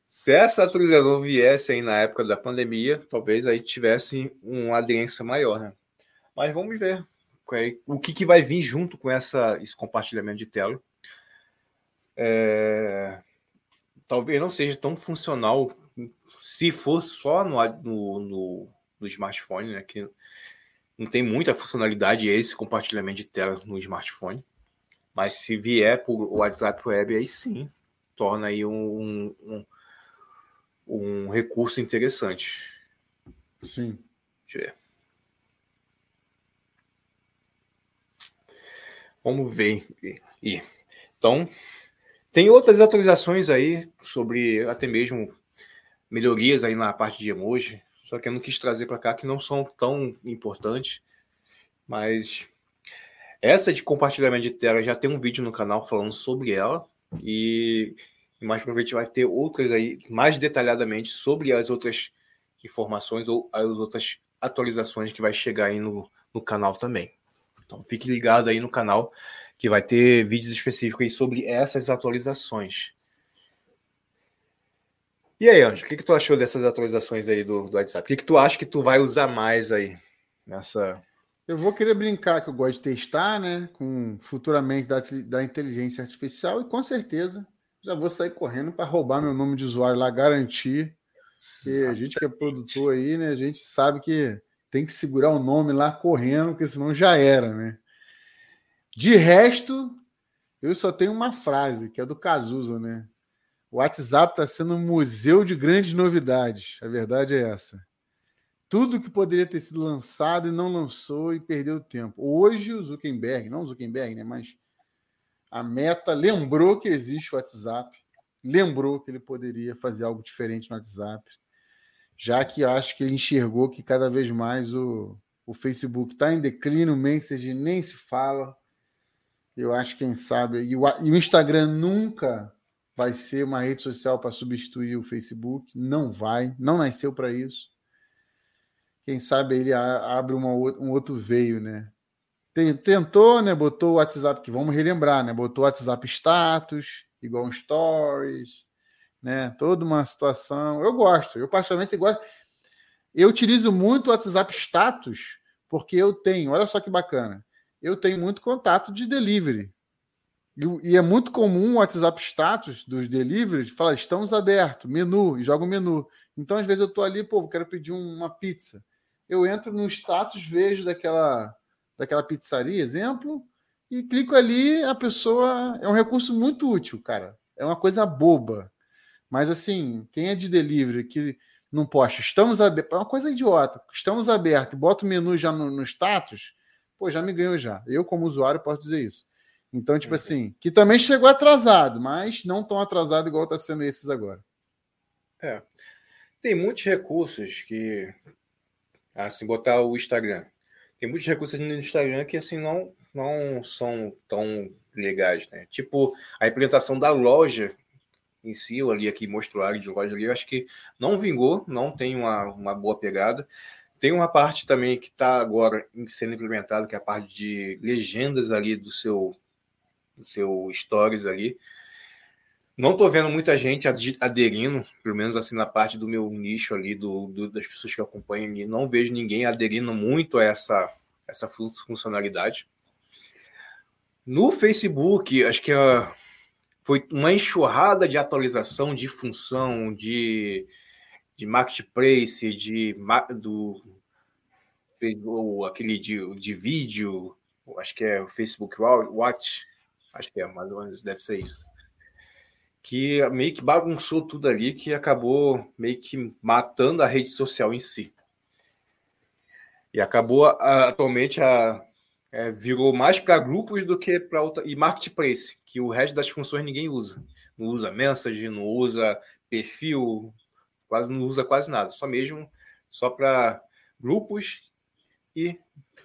Se essa atualização viesse aí na época da pandemia, talvez aí tivesse uma aderência maior, né? Mas vamos ver o que, que vai vir junto com essa, esse compartilhamento de tela. É... Talvez não seja tão funcional se for só no, no, no, no smartphone, né? Que não tem muita funcionalidade esse compartilhamento de tela no smartphone. Mas se vier por WhatsApp Web, aí sim torna aí um, um, um recurso interessante. Sim. Deixa eu ver. Vamos ver. E, então, tem outras atualizações aí sobre até mesmo melhorias aí na parte de emoji, só que eu não quis trazer para cá que não são tão importantes, mas essa de compartilhamento de tela já tem um vídeo no canal falando sobre ela e mais para vai ter outras aí mais detalhadamente sobre as outras informações ou as outras atualizações que vai chegar aí no, no canal também. Então fique ligado aí no canal que vai ter vídeos específicos sobre essas atualizações. E aí, Anjo, o que, que tu achou dessas atualizações aí do, do WhatsApp? O que, que tu acha que tu vai usar mais aí nessa, eu vou querer brincar que eu gosto de testar, né? Com futuramente da, da inteligência artificial e com certeza já vou sair correndo para roubar meu nome de usuário lá, garantir. Que a gente que é produtor aí, né? A gente sabe que tem que segurar o nome lá correndo, porque senão já era, né? De resto, Eu só tenho uma frase, que é do Cazuza, né? O WhatsApp está sendo um museu de grandes novidades. A verdade é essa. Tudo que poderia ter sido lançado e não lançou e perdeu tempo. Hoje o Zuckerberg, não o Zuckerberg, né? Mas a meta lembrou que existe o WhatsApp, lembrou que ele poderia fazer algo diferente no WhatsApp, já que acho que ele enxergou que cada vez mais o, o Facebook está em declínio, o Message nem se fala. Eu acho, quem sabe, e o, e o Instagram nunca vai ser uma rede social para substituir o Facebook, não vai, não nasceu para isso. Quem sabe ele abre uma, um outro veio, né? Tentou, né? Botou o WhatsApp, que vamos relembrar, né? Botou o WhatsApp status, igual um stories, né? Toda uma situação. Eu gosto, eu particularmente gosto. Eu utilizo muito o WhatsApp status porque eu tenho, olha só que bacana, eu tenho muito contato de delivery. E, é muito comum o WhatsApp status dos deliveries falar estamos abertos, menu, e joga o menu. Então, às vezes, eu estou ali, pô, quero pedir uma pizza. Eu entro no status, vejo daquela, daquela pizzaria, exemplo, e clico ali, a pessoa. É um recurso muito útil, cara. É uma coisa boba. Mas assim, quem é de delivery que não posta, estamos abertos, é uma coisa idiota. Estamos abertos, bota o menu já no, no status, pô, já me ganhou já. Eu, como usuário, posso dizer isso. Então, tipo uhum. assim, que também chegou atrasado, mas não tão atrasado igual está sendo esses agora. É. Tem muitos recursos que, assim, botar o Instagram. Tem muitos recursos no Instagram que, assim, não, não são tão legais, né? Tipo, a implementação da loja em si, ali aqui mostrou área de loja ali, eu acho que não vingou, não tem uma, uma boa pegada. Tem uma parte também que está agora sendo implementada, que é a parte de legendas ali do seu do seu stories ali. Não estou vendo muita gente aderindo, pelo menos assim na parte do meu nicho ali, do, do, das pessoas que acompanham ali. Não vejo ninguém aderindo muito a essa, essa funcionalidade. No Facebook, acho que uh, foi uma enxurrada de atualização de função, de, de marketplace, de do ou aquele de, de vídeo, acho que é o Facebook Watch, Acho que é, mais ou menos deve ser isso. Que meio que bagunçou tudo ali, que acabou meio que matando a rede social em si. E acabou atualmente a, é, virou mais para grupos do que para outra. E marketplace, que o resto das funções ninguém usa. Não usa message, não usa perfil, quase não usa quase nada. Só mesmo só para grupos e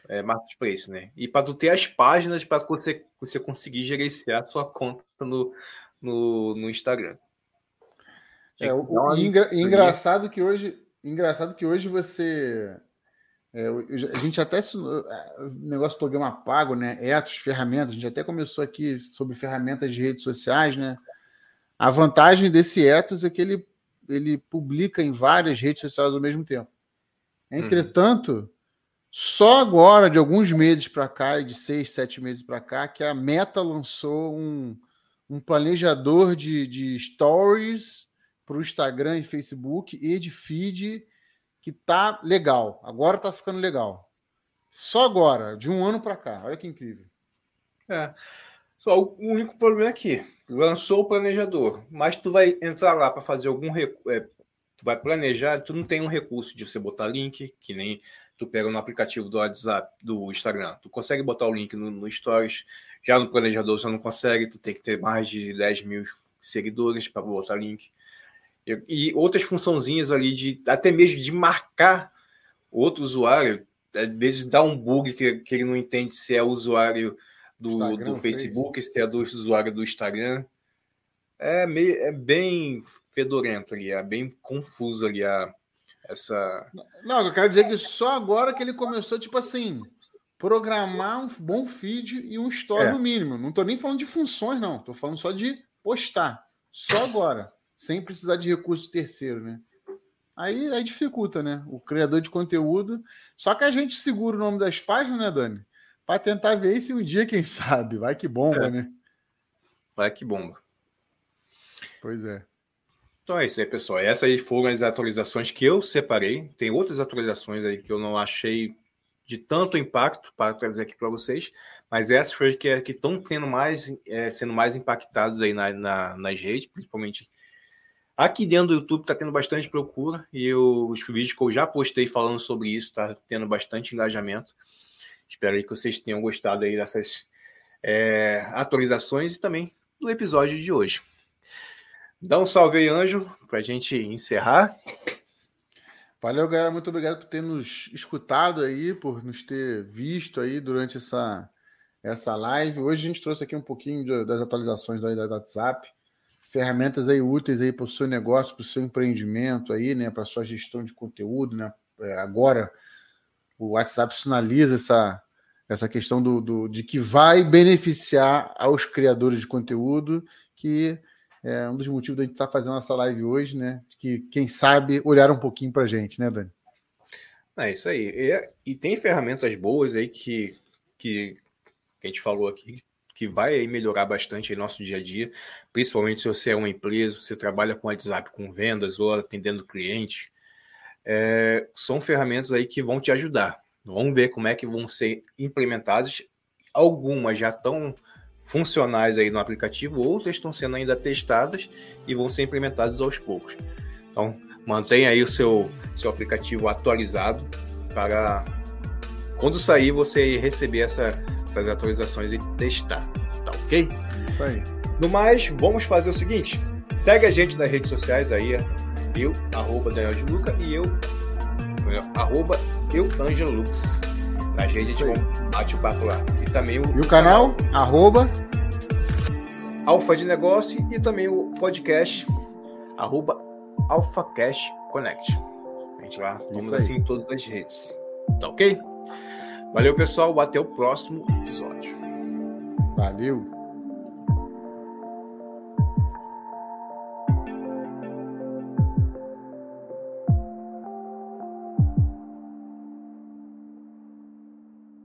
é, marketplace, né? E para tu ter as páginas para você, você conseguir gerenciar sua conta no, no, no Instagram. É, o, o engra, engraçado que hoje, engraçado que hoje você é, a gente até o negócio do programa pago, né? Etos, ferramentas, a gente até começou aqui sobre ferramentas de redes sociais, né? A vantagem desse Etos é que ele, ele publica em várias redes sociais ao mesmo tempo. Uhum. Só agora, de alguns meses para cá, de seis, sete meses para cá, que a Meta lançou um, um planejador de, de stories para o Instagram e Facebook e de feed que tá legal. Agora tá ficando legal. Só agora, de um ano para cá. Olha que incrível. É. Só o único problema é que lançou o planejador, mas tu vai entrar lá para fazer algum recurso. É, tu vai planejar, tu não tem um recurso de você botar link, que nem tu pega no aplicativo do WhatsApp, do Instagram, tu consegue botar o link no, no Stories, já no planejador você não consegue, tu tem que ter mais de 10 mil seguidores para botar link. E, e, outras funçãozinhas ali de até mesmo de marcar outro usuário, às vezes dá um bug que, que ele não entende se é usuário do, do Facebook, se é do usuário do Instagram. É, meio, é bem fedorento ali, é bem confuso ali a, essa. Não, eu quero dizer que só agora que ele começou, tipo assim, programar um bom feed e um story é. no mínimo. Não estou nem falando de funções, não. Estou falando só de postar. Só agora. sem precisar de recurso terceiro, né? Aí, aí dificulta, né? O criador de conteúdo. Só que a gente segura o nome das páginas, né, Dani? Para tentar ver se um dia, quem sabe, vai que bomba, é. né? Vai que bomba. Pois é. Então é isso aí, pessoal. Essas aí foram as atualizações que eu separei. Tem outras atualizações aí que eu não achei de tanto impacto para trazer aqui para vocês, mas essas foram que estão tendo mais, é, sendo mais impactados aí na, na, nas redes, principalmente aqui dentro do YouTube está tendo bastante procura e eu, os vídeos que eu já postei falando sobre isso está tendo bastante engajamento. Espero que vocês tenham gostado aí dessas é, atualizações e também do episódio de hoje. Dá um salve aí, Anjo, para a gente encerrar. Valeu, galera. Muito obrigado por ter nos escutado aí, por nos ter visto aí durante essa, essa live. Hoje a gente trouxe aqui um pouquinho de, das atualizações do WhatsApp, ferramentas aí úteis aí para o seu negócio, para o seu empreendimento aí, né, para a sua gestão de conteúdo, né? É, agora o WhatsApp sinaliza essa, essa questão do, do, de que vai beneficiar aos criadores de conteúdo, que é um dos motivos da gente estar tá fazendo essa live hoje, né? Que quem sabe olhar um pouquinho para a gente, né, Dani? É isso aí. E, e, tem ferramentas boas aí que, que, que a gente falou aqui, que vai melhorar bastante o nosso dia a dia, principalmente se você é uma empresa, você trabalha com WhatsApp, com vendas ou atendendo cliente. É, são ferramentas aí que vão te ajudar. Vamos ver como é que vão ser implementadas. Algumas já estão funcionais aí no aplicativo, outras estão sendo ainda testadas e vão ser implementadas aos poucos. Então, mantenha aí o seu, seu aplicativo atualizado para quando sair você receber essa, essas atualizações e testar, tá ok? Isso aí. No mais, vamos fazer o seguinte: segue a gente nas redes sociais aí, eu, arroba Daniel de Luca e eu, arroba eu Angelo Lux. Nas redes bate o papo lá. E também o, e o canal, canal, arroba Alfa de Negócio e também o podcast, arroba AlphaCast Connect. A gente lá, vamos assim em todas as redes. Tá ok? Valeu, pessoal. Até o próximo episódio. Valeu.